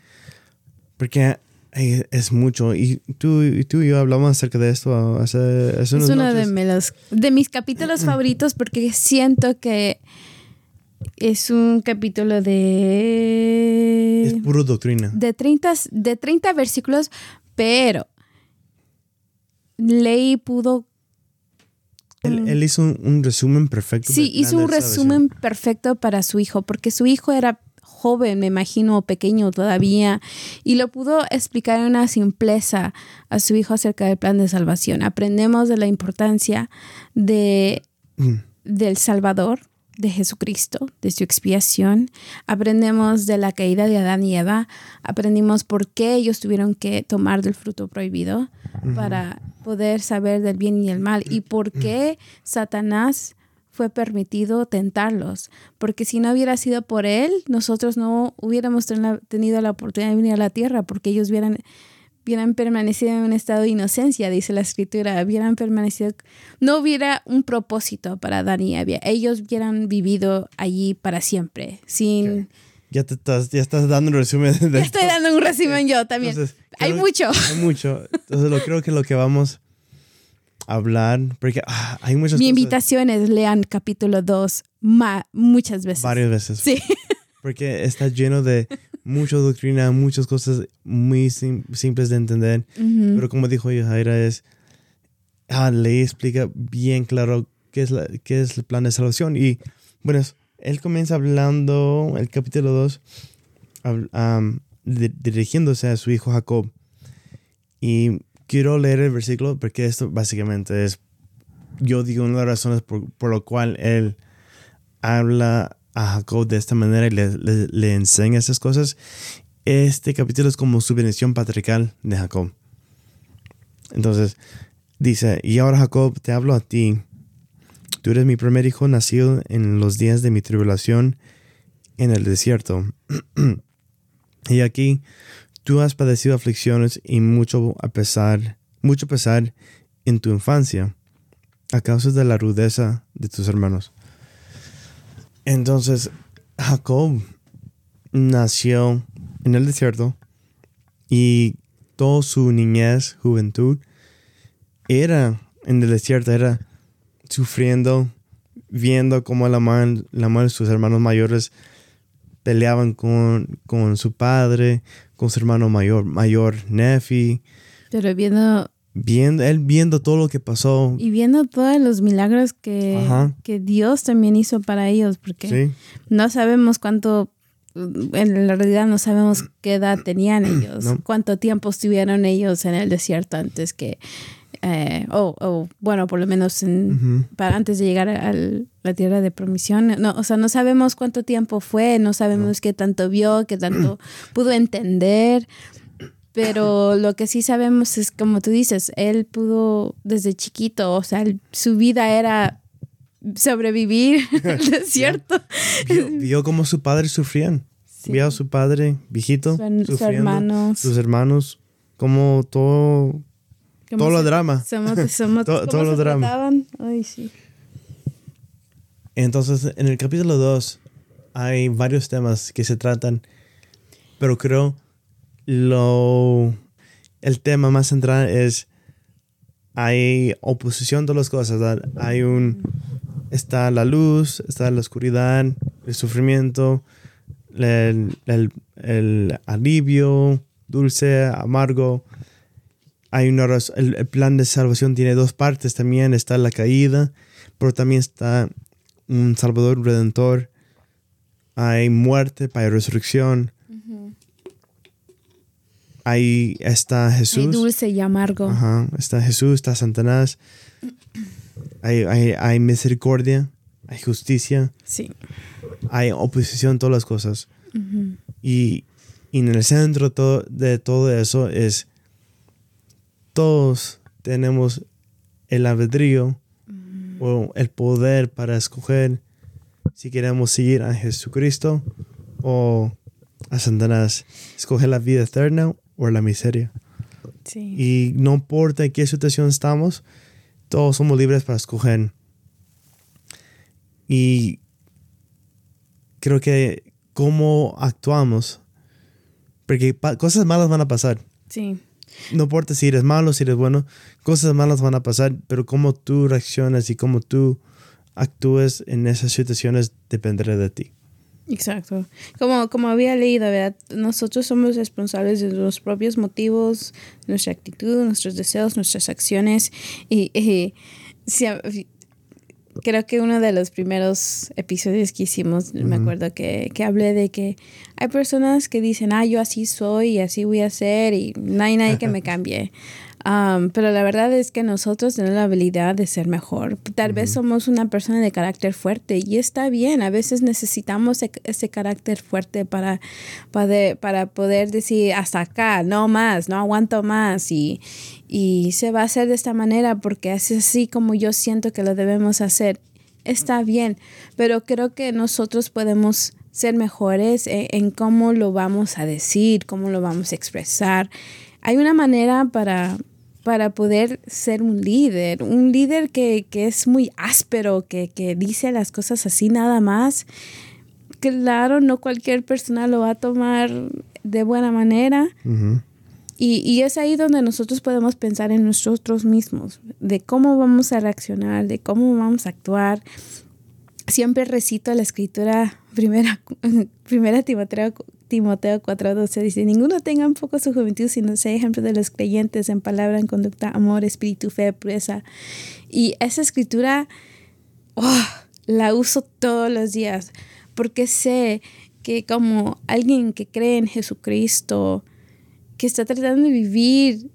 porque es mucho. Y tú, y tú y yo hablamos acerca de esto hace, Es uno de, de mis capítulos favoritos porque siento que es un capítulo de... Es puro doctrina. De 30, de 30 versículos, pero Ley pudo... Él, hizo un, resumen perfecto. Sí, hizo un resumen perfecto para su hijo, porque su hijo era joven, me imagino, pequeño todavía, y lo pudo explicar en una simpleza a su hijo acerca del plan de salvación. Aprendemos de la importancia de, mm. del Salvador, de Jesucristo, de su expiación. Aprendemos de la caída de Adán y Eva. Aprendimos por qué ellos tuvieron que tomar del fruto prohibido para poder saber del bien y el mal y por qué Satanás fue permitido tentarlos, porque si no hubiera sido por él, nosotros no hubiéramos tenido la oportunidad de venir a la tierra, porque ellos hubieran, hubieran permanecido en un estado de inocencia, dice la escritura, hubieran permanecido, no hubiera un propósito para Adán y Eva, ellos hubieran vivido allí para siempre, sin... Ya te estás, ya estás dando un resumen. De ya estoy dando un resumen yo también. hay mucho. Hay mucho. Entonces lo creo que lo que vamos a hablar, porque ah, hay muchas Mi invitación es lean capítulo 2 muchas veces. Varias veces. Sí. Porque está lleno de mucha doctrina, muchas cosas muy simples de entender. Pero como dijo Jaira, es, ah, le explica bien claro qué es, la, qué es el plan de salvación. Y bueno, él comienza hablando, el capítulo 2, dirigiéndose a su hijo Jacob. Y quiero leer el versículo porque esto básicamente es, yo digo, una de las razones por, por lo cual él habla a Jacob de esta manera y le, le, enseña esas cosas. Este capítulo es como su bendición patriarcal de Jacob. Entonces, dice, y ahora Jacob, te hablo a ti Tú eres mi primer hijo nacido en los días de mi tribulación en el desierto. y aquí tú has padecido aflicciones y mucho a pesar, mucho pesar en tu infancia, a causa de la rudeza de tus hermanos. Entonces, Jacob nació en el desierto y toda su niñez, juventud, era en el desierto, era sufriendo, viendo cómo la madre, la sus hermanos mayores peleaban con, con su padre, con su hermano mayor, mayor Nefi. Pero viendo... Viendo, él viendo todo lo que pasó. Y viendo todos los milagros que, que Dios también hizo para ellos, porque no sabemos cuánto, en la realidad no sabemos qué edad tenían ellos, cuánto tiempo estuvieron ellos en el desierto antes que eh, o, bueno, por lo menos para antes de llegar a la tierra de promisión. No, o sea, no sabemos cuánto tiempo fue, no sabemos qué tanto vio, qué tanto pudo entender. Pero lo que sí sabemos es, como tú dices, él pudo desde chiquito, o sea, su vida era sobrevivir al desierto. Vio, cómo su padre sufrían. Vio a su padre viejito, su, hermano, sus hermanos, como todo todo lo drama. Somos, todo, lo drama. Ay, sí. Entonces, en el capítulo 2 hay varios temas que se tratan, pero creo lo el tema más central es hay oposición de las cosas, hay un está la luz, está la oscuridad, el sufrimiento, el, el alivio, dulce, amargo. Hay una el, plan de salvación tiene dos partes también está la caída pero también está un salvador redentor. Hay muerte hay resurrección ahí está Jesús. hay dulce y amargo. Ajá, está Jesús está Satanás. Hay, hay, misericordia hay justicia. Sí. Hay oposición todas las cosas. Y, y, en el centro de todo eso es todos tenemos el albedrío o el poder para escoger si queremos seguir a Jesucristo o a Satanás. Escoger la vida eterna o la miseria. Y no importa en qué situación estamos, todos somos libres para escoger. Y creo que cómo actuamos, porque cosas malas van a pasar. Sí. No importa si eres malo, si eres bueno, cosas malas van a pasar, pero cómo tú reaccionas y cómo tú actúes en esas situaciones dependerá de ti. Exacto. Como, como había leído, ¿verdad? nosotros somos responsables de los propios motivos, nuestra actitud, nuestros deseos, nuestras acciones. Y, y si, creo que uno de los primeros episodios que hicimos, me acuerdo que, que, hablé de que hay personas que dicen, ah, yo así soy y así voy a ser y no hay nadie que me cambie. Um, pero la verdad es que nosotros tenemos la habilidad de ser mejor. Tal vez somos una persona de carácter fuerte y está bien. A veces necesitamos ese, carácter fuerte para, para, para poder decir hasta acá, no más, no aguanto más. Y, y se va a hacer de esta manera porque es así como yo siento que lo debemos hacer. está bien, pero creo que nosotros podemos ser mejores en, en, cómo lo vamos a decir, cómo lo vamos a expresar. Hay una manera para, para poder ser un líder, un líder que, que es muy áspero, que, que, dice las cosas así nada más. Claro, no cualquier persona lo va a tomar de buena manera. Uh -huh. y, y, es ahí donde nosotros podemos pensar en nosotros mismos, de cómo vamos a reaccionar, de cómo vamos a actuar. Siempre recito la escritura primera, primera Timoteo Timoteo 4:12 dice, ninguno tenga un poco su juventud, sino sea ejemplo de los creyentes en palabra, en conducta, amor, espíritu, fe, pureza. Y esa escritura oh, la uso todos los días porque sé que como alguien que cree en Jesucristo, que está tratando de vivir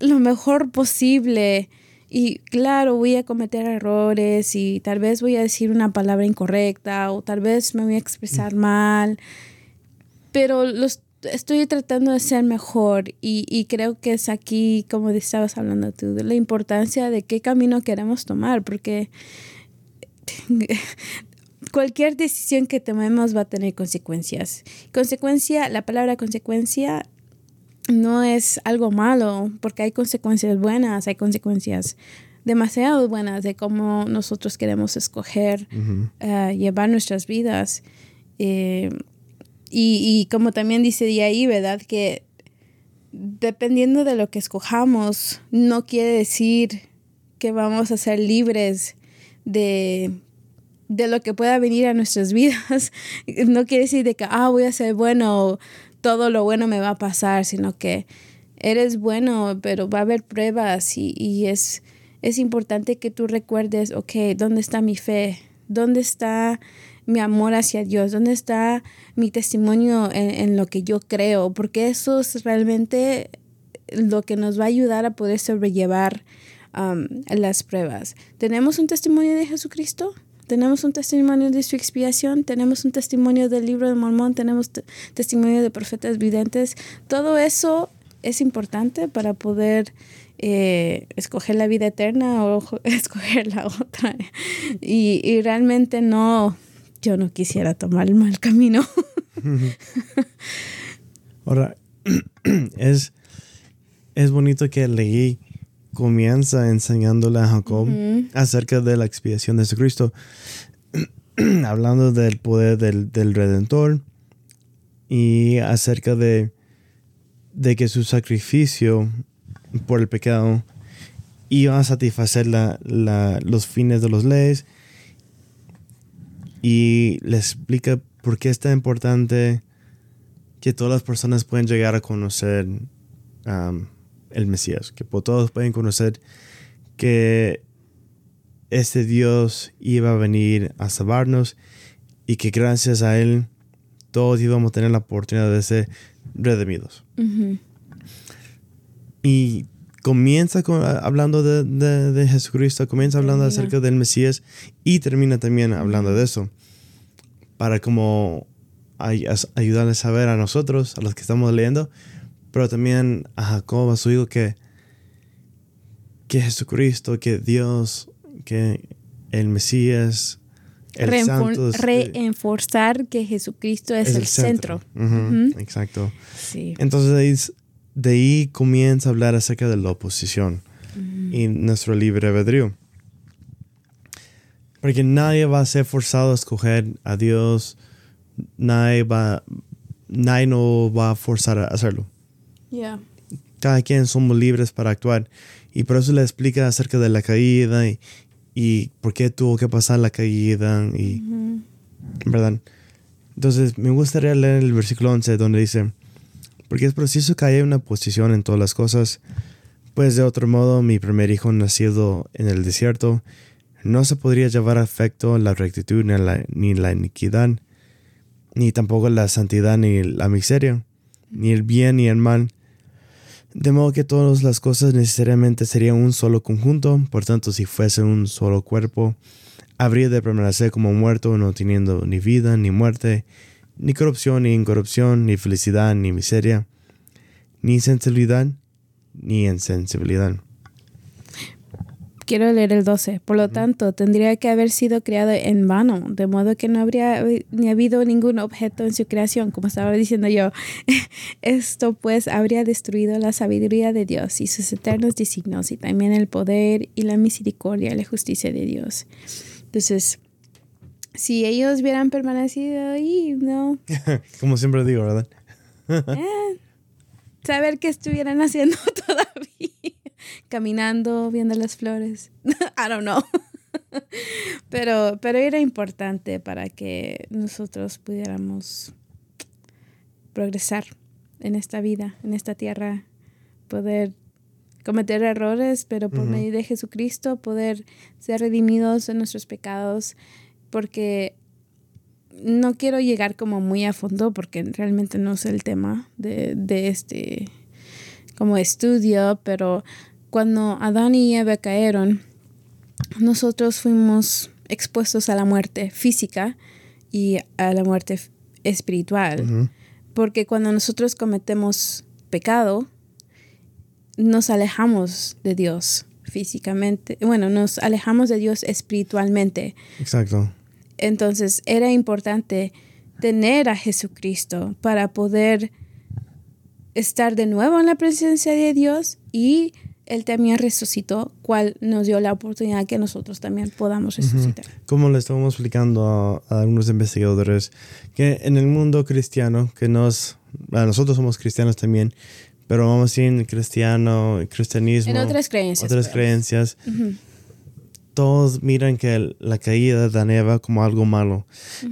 lo mejor posible, y claro, voy a cometer errores y tal vez voy a decir una palabra incorrecta o tal vez me voy a expresar mal pero los, estoy tratando de ser mejor y, y, creo que es aquí, como estabas hablando tú, de la importancia de qué camino queremos tomar, porque cualquier decisión que tomemos va a tener consecuencias. Consecuencia, la palabra consecuencia no es algo malo, porque hay consecuencias buenas, hay consecuencias demasiado buenas de cómo nosotros queremos escoger uh -huh. uh, llevar nuestras vidas. Eh, y, y, como también dice de ahí, ¿verdad? Que dependiendo de lo que escojamos, no quiere decir que vamos a ser libres de, de lo que pueda venir a nuestras vidas. No quiere decir de que, ah, voy a ser bueno, todo lo bueno me va a pasar, sino que eres bueno, pero va a haber pruebas y, y es, es importante que tú recuerdes, ok, ¿dónde está mi fe? ¿Dónde está mi amor hacia Dios? ¿Dónde está mi testimonio en, en, lo que yo creo? Porque eso es realmente lo que nos va a ayudar a poder sobrellevar um, las pruebas. ¿Tenemos un testimonio de Jesucristo? Tenemos un testimonio de su expiación, tenemos un testimonio del libro de Mormón, tenemos testimonio de profetas videntes. Todo eso es importante para poder eh, escoger la vida eterna o escoger la otra. Y, y realmente no, yo no quisiera tomar el mal camino. Ahora, es, es bonito que leí comienza enseñándole a Jacob uh -huh. acerca de la expiación de Jesucristo, hablando del poder del, del, Redentor y acerca de, de que su sacrificio por el pecado iba a satisfacer la, la, los fines de las leyes y le explica por qué es tan importante que todas las personas puedan llegar a conocer um, el Mesías, que todos pueden conocer que este Dios iba a venir a salvarnos y que gracias a Él todos íbamos a tener la oportunidad de ser redimidos. Uh -huh. Y comienza con, hablando de, de, de, Jesucristo, comienza hablando termina. acerca del Mesías y termina también hablando de eso, para como ay, ayudarles a saber a nosotros, a los que estamos leyendo, pero también a Jacob, a su hijo, que, que Jesucristo, que Dios, que el Mesías, el Reenfor Santo. Reenforzar que Jesucristo es, es el, el, centro. centro. Uh -huh, uh -huh. Exacto. Sí. Entonces de ahí, comienza a hablar acerca de la oposición uh -huh. y nuestro libre albedrío. Porque nadie va a ser forzado a escoger a Dios, nadie va, nadie no va a forzar a hacerlo. Yeah. Cada quien somos libres para actuar. Y por eso le explica acerca de la caída y, y por qué tuvo que pasar la caída. Y, uh -huh. ¿Verdad? Entonces, me gustaría leer el versículo 11 donde dice, porque es preciso que haya una posición en todas las cosas, pues de otro modo mi primer hijo nacido en el desierto no se podría llevar a efecto la rectitud ni la, ni la iniquidad, ni tampoco la santidad ni la miseria, ni el bien ni el mal, de modo que todas las cosas necesariamente serían un solo conjunto, por tanto si fuese un solo cuerpo, habría de permanecer como muerto, no teniendo ni vida, ni muerte, ni corrupción, ni incorrupción, ni felicidad, ni miseria, ni sensibilidad, ni insensibilidad. quiero leer el 12. Por lo tanto, tendría que haber sido creado en vano, de modo que no habría ni habido ningún objeto en su creación, como estaba diciendo yo. Esto pues habría destruido la sabiduría de Dios y sus eternos designios y también el poder y la misericordia y la justicia de Dios. Entonces, si ellos hubieran permanecido ahí, no. como siempre digo, ¿verdad? Eh, saber qué estuvieran haciendo todavía caminando, viendo las flores. I don't know. pero, pero era importante para que nosotros pudiéramos progresar en esta vida, en esta tierra, poder cometer errores, pero por medio de Jesucristo poder ser redimidos de nuestros pecados, porque no quiero llegar como muy a fondo, porque realmente no es el tema de, de este como estudio, pero cuando Adán y Eva cayeron, nosotros fuimos expuestos a la muerte física y a la muerte espiritual. Porque cuando nosotros cometemos pecado, nos alejamos de Dios físicamente. Bueno, nos alejamos de Dios espiritualmente. Exacto. Entonces era importante tener a Jesucristo para poder estar de nuevo en la presencia de Dios y él también resucitó, cual nos dio la oportunidad que nosotros también podamos resucitar. Como le estamos explicando a, algunos investigadores, que en el mundo cristiano, que nos, nosotros somos cristianos también, pero vamos sin cristiano, cristianismo. En otras creencias. Otras pues. creencias. Todos miran que la caída de Eva como algo malo.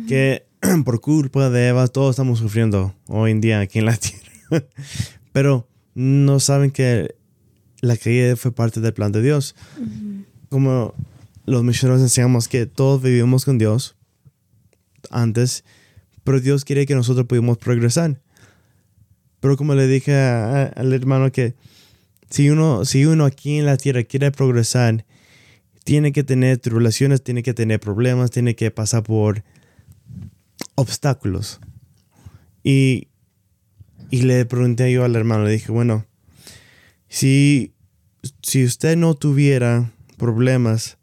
Que por culpa de Eva todos estamos sufriendo hoy en día aquí en la tierra. pero no saben que la caída fue parte del plan de Dios. Como los misioneros enseñamos que todos vivimos con Dios antes, pero Dios quiere que nosotros podamos progresar. Pero como le dije al hermano que si uno, si uno aquí en la tierra quiere progresar, tiene que tener tribulaciones, tiene que tener problemas, tiene que pasar por obstáculos. Y, y le pregunté yo al hermano, le dije, bueno, si, si usted no tuviera problemas,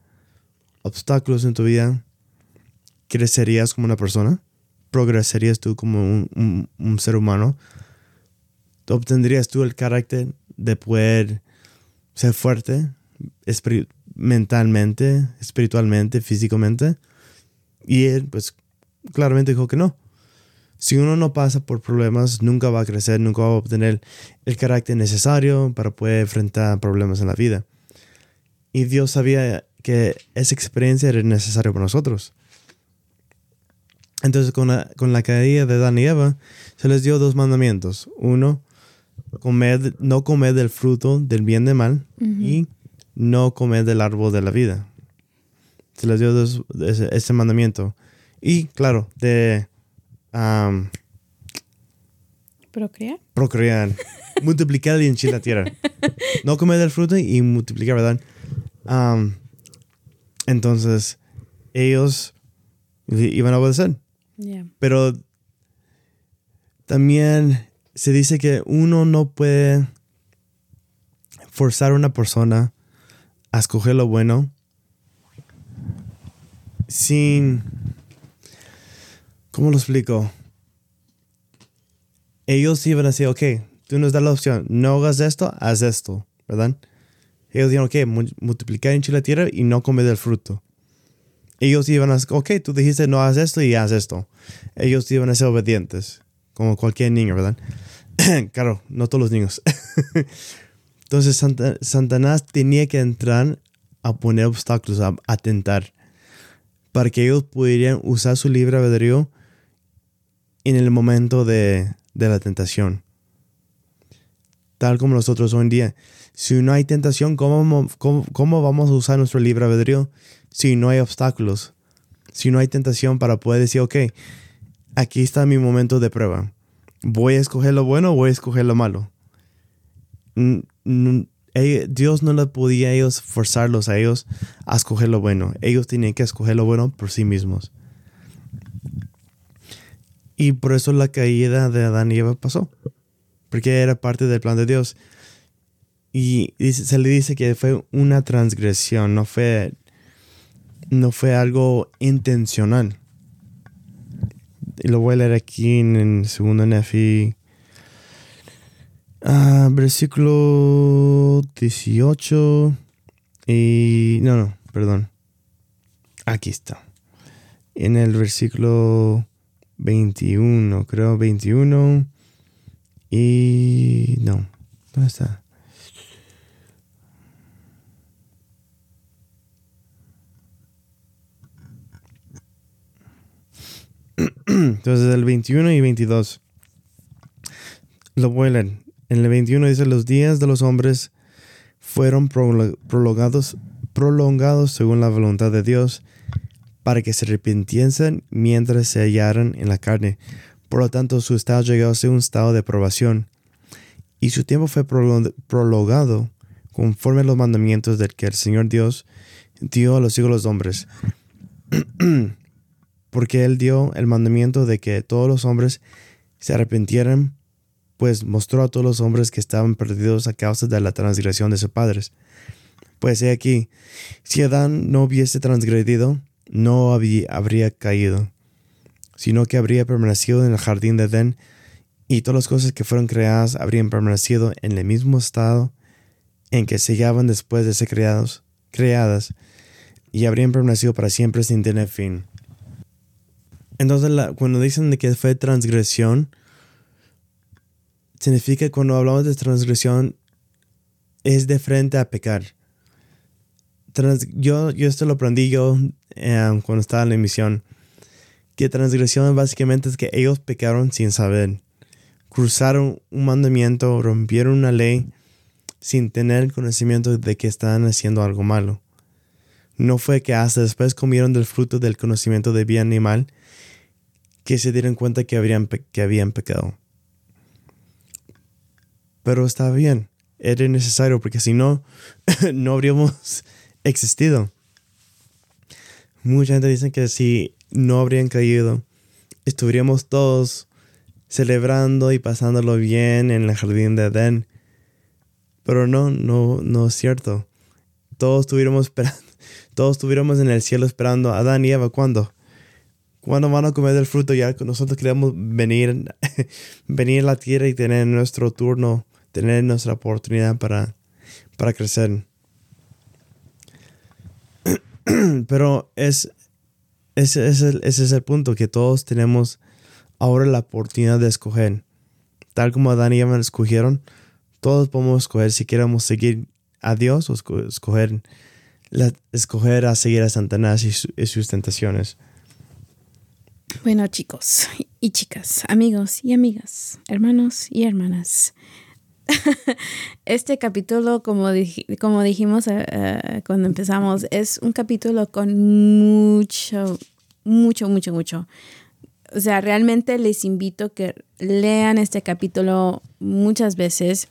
obstáculos en tu vida, ¿crecerías como una persona? ¿Progresarías tú como un, ser humano? ¿Obtendrías tú el carácter de poder ser fuerte mentalmente, espiritualmente, físicamente? Y él, pues, claramente dijo que no si uno no pasa por problemas, nunca va a crecer, nunca va a obtener el carácter necesario para poder enfrentar problemas en la vida. Y Dios sabía que esa experiencia era necesaria para nosotros. Entonces, con la, con la caída de Dan y Eva, se les dio dos mandamientos. Uno, comer, no comer del fruto del bien y mal y no comer del árbol de la vida. Se les dio ese, ese mandamiento. Y claro, de procrear. Procrear. multiplicar y enchir la tierra. No comer del fruto y multiplicar, ¿verdad? entonces, ellos iban a obedecer. Pero también se dice que uno no puede forzar a una persona a escoger lo bueno sin ¿Cómo lo explico? Ellos iban a decir, ok, tú nos das la opción, no hagas esto, haz esto, ¿verdad? Ellos dijeron, ok, multiplicar en la tierra y no comer del fruto. Ellos iban a decir, ok, tú dijiste no haz esto y haz esto. Ellos iban a ser obedientes, como cualquier niño, ¿verdad? claro, no todos los niños. Entonces Santa, Santanás tenía que entrar a poner obstáculos, a, a tentar, para que ellos pudieran usar su libre albedrío en el momento de, la tentación. Tal como nosotros hoy en día. Si no hay tentación, ¿cómo, ¿cómo, vamos a usar nuestro libre albedrío si no hay obstáculos? Si no hay tentación para poder decir, ok, aquí está mi momento de prueba. ¿Voy a escoger lo bueno o voy a escoger lo malo? Dios no le podía ellos forzarlos a ellos a escoger lo bueno. Ellos tenían que escoger lo bueno por sí mismos. Y por eso la caída de Adán y Eva pasó. Porque era parte del plan de Dios. Y se le dice que fue una transgresión, no fue, no fue algo intencional. Lo voy a leer aquí en, el segundo Nefi. Ah, versículo 18. Y. No, no, perdón. Aquí está. En el versículo 21, creo 21. Y. No. ¿Dónde está? Entonces el 21 y 22. Lo voy a leer. En el 21 dice, los días de los hombres fueron prolongados, prolongados según la voluntad de Dios para que se arrepintiesen mientras se hallaran en la carne. Por lo tanto, su estado llegó a ser un estado de probación. Y su tiempo fue prolongado conforme a los mandamientos del que el Señor Dios dio a los hijos de los hombres. porque Él dio el mandamiento de que todos los hombres se arrepintieran, pues mostró a todos los hombres que estaban perdidos a causa de la transgresión de sus padres. Pues he aquí, si Adán no hubiese transgredido, no habría caído, sino que habría permanecido en el jardín de Edén, y todas las cosas que fueron creadas habrían permanecido en el mismo estado en que se hallaban después de ser creados, creadas, y habrían permanecido para siempre sin tener fin. Entonces, cuando dicen de que fue transgresión, significa que cuando hablamos de transgresión, es de frente a pecar. yo, yo esto lo aprendí yo em, cuando estaba en la emisión. Que transgresión básicamente es que ellos pecaron sin saber. Cruzaron un mandamiento, rompieron una ley sin tener conocimiento de que estaban haciendo algo malo. No fue que hasta después comieron del fruto del conocimiento de bien y mal que se dieron cuenta que, habrían, que habían pecado. Pero estaba bien, era necesario porque si no, no habríamos existido. Mucha gente dice que si no habrían caído, estuviéramos todos celebrando y pasándolo bien en el jardín de Edén. Pero no, no, no es cierto. Todos estuviéramos todos estuviéramos en el cielo esperando a Adán y Eva. ¿Cuándo? cuando van a comer del fruto ya nosotros queremos venir, venir a la tierra y tener nuestro turno, tener nuestra oportunidad para, para crecer. Pero es, ese, ese, es el punto, que todos tenemos ahora la oportunidad de escoger. Tal como Adán y Eva escogieron, todos podemos escoger si queremos seguir a Dios o escoger, escoger a seguir a Satanás y sus tentaciones. Bueno, chicos y chicas, amigos y amigas, hermanos y hermanas. Este capítulo, como, como dijimos eh, cuando empezamos, es un capítulo con mucho, mucho, mucho, mucho. O sea, realmente les invito que lean este capítulo muchas veces.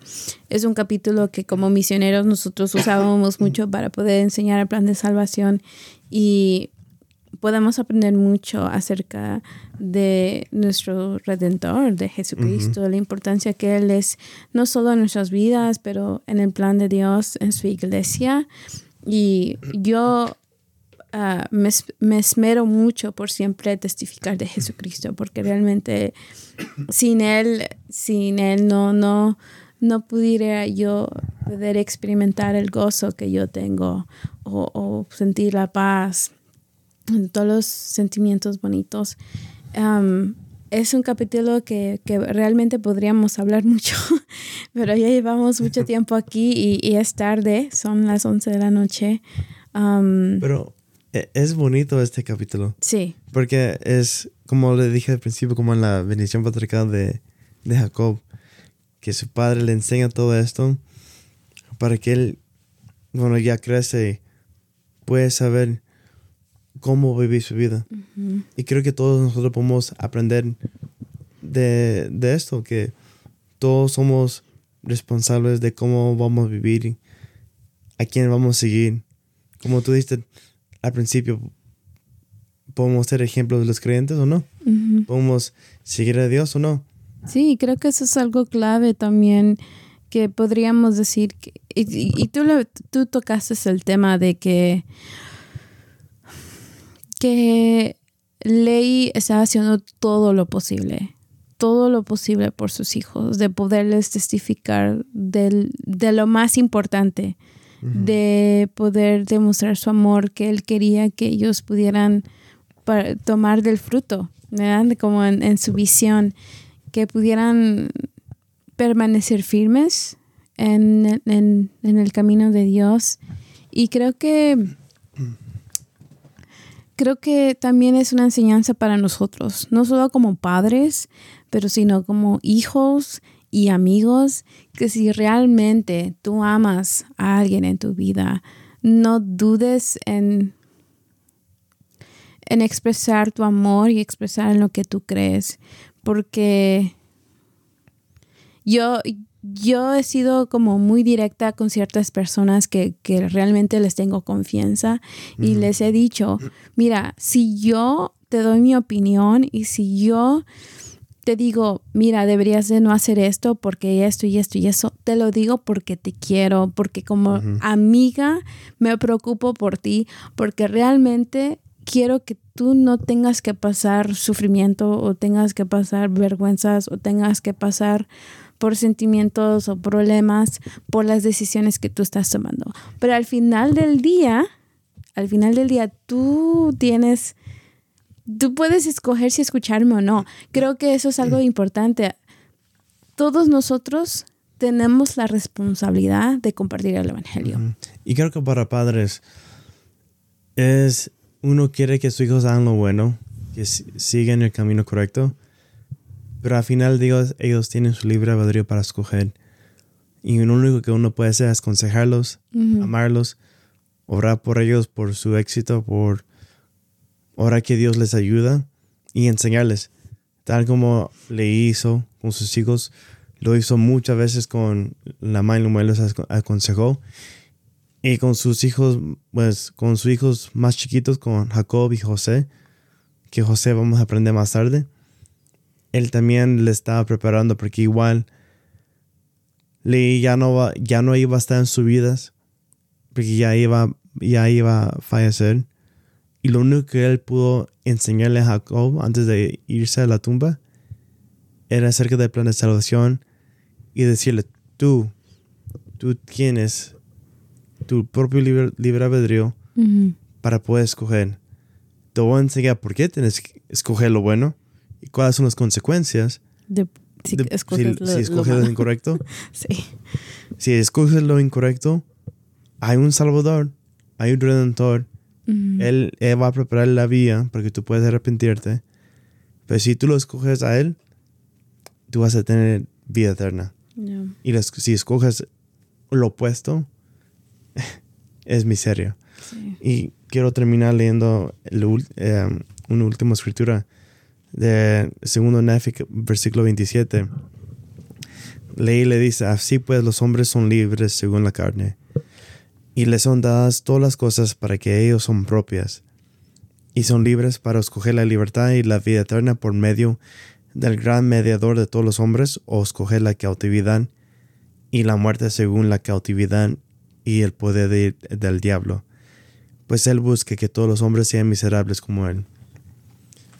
Es un capítulo que como misioneros nosotros usábamos mucho para poder enseñar el plan de salvación y podemos aprender mucho acerca de nuestro Redentor, de Jesucristo, la importancia que Él es no solo en nuestras vidas, pero en el plan de Dios, en su iglesia. Y yo ah, me, me, esmero mucho por siempre testificar de Jesucristo, porque realmente sin Él, sin Él no, no, no pudiera yo poder experimentar el gozo que yo tengo o, o sentir la paz todos los sentimientos bonitos. es un capítulo que, realmente podríamos hablar mucho, pero ya llevamos mucho tiempo aquí y, es tarde, son las 11 de la noche. pero e, es bonito este capítulo. Sí. Porque es, como le dije al principio, como en la bendición patriarcal de, de Jacob, que su padre le enseña todo esto para que él, bueno, ya crece, puede saber cómo vivir su vida. Y creo que todos nosotros podemos aprender de, esto, que todos somos responsables de cómo vamos a vivir, a quién vamos a seguir. Como tú dijiste al principio, ¿podemos ser ejemplos de los creyentes o no? ¿Podemos seguir a Dios o no? Sí, creo que eso es algo clave también que podríamos decir, que, y, y tú, lo, tú tocaste el tema de que, que Ley está haciendo todo lo posible, todo lo posible por sus hijos, de poderles testificar del, de lo más importante, de poder demostrar su amor, que él quería que ellos pudieran tomar del fruto, ¿verdad? Como en, en su visión, que pudieran permanecer firmes en, en, en, el camino de Dios. Y creo que creo que también es una enseñanza para nosotros, no solo como padres, pero sino como hijos y amigos, que si realmente tú amas a alguien en tu vida, no dudes en en expresar tu amor y expresar en lo que tú crees, porque yo, yo he sido como muy directa con ciertas personas que, que realmente les tengo confianza y les he dicho, mira, si yo te doy mi opinión y si yo te digo, mira, deberías de no hacer esto porque esto y esto y eso, te lo digo porque te quiero, porque como amiga me preocupo por ti, porque realmente quiero que tú no tengas que pasar sufrimiento o tengas que pasar vergüenzas o tengas que pasar por sentimientos o problemas por las decisiones que tú estás tomando. Pero al final del día, al final del día, tú tienes, tú puedes escoger si escucharme o no. Creo que eso es algo importante. Todos nosotros tenemos la responsabilidad de compartir el Evangelio. Y creo que para padres es, uno quiere que sus hijos hagan lo bueno, que sigan el camino correcto, pero al final Dios, ellos tienen su libre albedrío para escoger. Y lo único que uno puede hacer es aconsejarlos, amarlos, orar por ellos, por su éxito, por orar que Dios les ayuda y enseñarles. Tal como le hizo con sus hijos, lo hizo muchas veces con la madre y los aconsejó. Y con sus hijos, pues con sus hijos más chiquitos, con Jacob y José, que José vamos a aprender más tarde él también le estaba preparando porque igual ya no ya no iba a estar en su vidas porque ya iba ya iba a fallecer. Y lo único que él pudo enseñarle a Jacob antes de irse a la tumba era acerca del plan de salvación y decirle tú tú tienes tu propio libre, libre albedrío para poder escoger. Te voy a enseñar por qué tienes que escoger lo bueno y cuáles son las consecuencias de, si, escoges, lo, incorrecto. sí. Si escoges lo incorrecto, hay un Salvador, hay un Redentor. él, va a preparar la vía para que tú puedas arrepentirte. Pero si tú lo escoges a Él, tú vas a tener vida eterna. Y si escoges lo opuesto, es miseria. Y quiero terminar leyendo el, eh, una última escritura de segundo Nefi, versículo 27. Ley le dice, así pues los hombres son libres según la carne, y les son dadas todas las cosas para que ellos son propias, y son libres para escoger la libertad y la vida eterna por medio del gran mediador de todos los hombres, o escoger la cautividad y la muerte según la cautividad y el poder del diablo, pues él busca que todos los hombres sean miserables como él.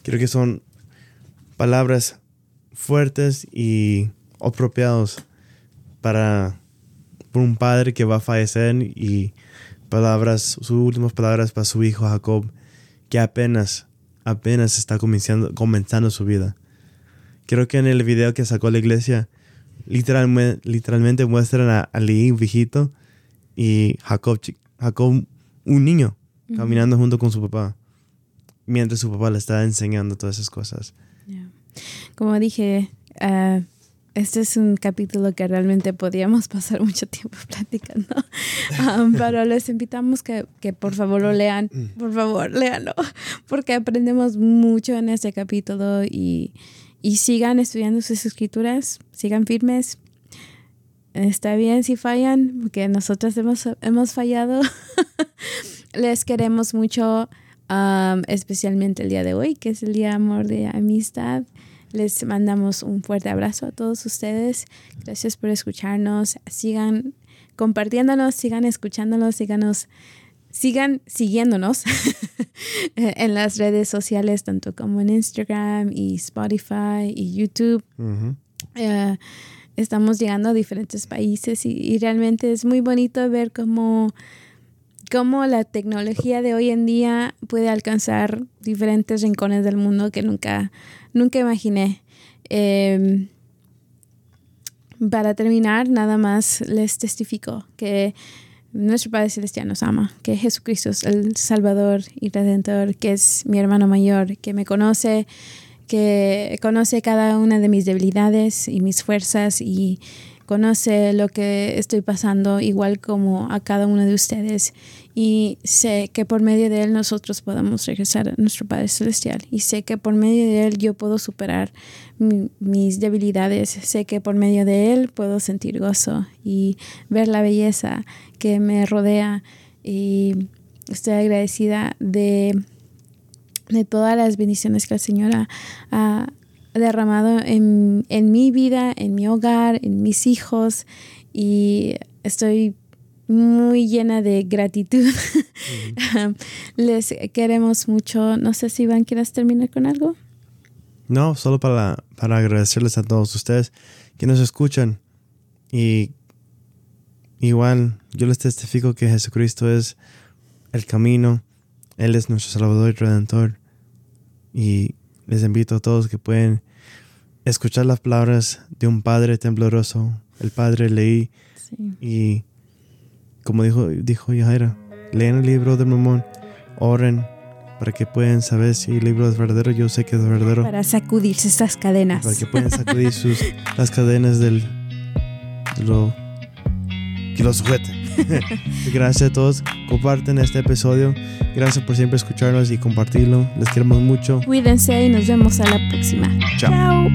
Creo que son palabras fuertes y apropiados para un padre que va a fallecer y palabras, sus últimas palabras para su hijo Jacob, que apenas, apenas está comenzando, comenzando su vida. Creo que en el video que sacó la iglesia, literalmente, literalmente muestran a, a viejito y Jacob, Jacob un niño, caminando junto con su papá, mientras su papá le está enseñando todas esas cosas. Como dije, uh, este es un capítulo que realmente podríamos pasar mucho tiempo platicando, um, pero les invitamos que, que, por favor lo lean, por favor, léanlo, porque aprendemos mucho en este capítulo y, y sigan estudiando sus escrituras, sigan firmes. Está bien si fallan, porque nosotros hemos, hemos fallado. les queremos mucho, um, especialmente el día de hoy, que es el Día Amor de Amistad. Les mandamos un fuerte abrazo a todos ustedes. Gracias por escucharnos. Sigan compartiéndonos, sigan escuchándonos, síganos, sigan siguiéndonos en las redes sociales, tanto como en Instagram y Spotify y YouTube. Eh, estamos llegando a diferentes países y, y, realmente es muy bonito ver cómo, cómo la tecnología de hoy en día puede alcanzar diferentes rincones del mundo que nunca, nunca imaginé. Eh, para terminar, nada más les testifico que nuestro Padre Celestial nos ama, que Jesucristo es el Salvador y Redentor, que es mi hermano mayor, que me conoce, que conoce cada una de mis debilidades y mis fuerzas y conoce lo que estoy pasando igual como a cada uno de ustedes y sé que por medio de él nosotros podemos regresar a nuestro Padre Celestial y sé que por medio de él yo puedo superar mis debilidades, sé que por medio de él puedo sentir gozo y ver la belleza que me rodea y estoy agradecida de, de todas las bendiciones que el Señor ha, ha derramado en, en mi vida, en mi hogar, en mis hijos y estoy muy llena de gratitud. Les queremos mucho. No sé si Iván quieras terminar con algo. No, solo para, para agradecerles a todos ustedes que nos escuchan. Y igual yo les testifico que Jesucristo es el camino. Él es nuestro Salvador y Redentor. Y les invito a todos que pueden escuchar las palabras de un Padre tembloroso. El Padre leí. Y como dijo, dijo Yajaira, leen el libro de Mormón, oren para que puedan saber si el libro es verdadero. Yo sé que es verdadero. Para sacudirse estas cadenas. Para que puedan sacudir sus, las cadenas del, de lo que los sujeten. Gracias a todos. Comparten este episodio. Gracias por siempre escucharnos y compartirlo. Les queremos mucho. Cuídense y nos vemos a la próxima. Chao.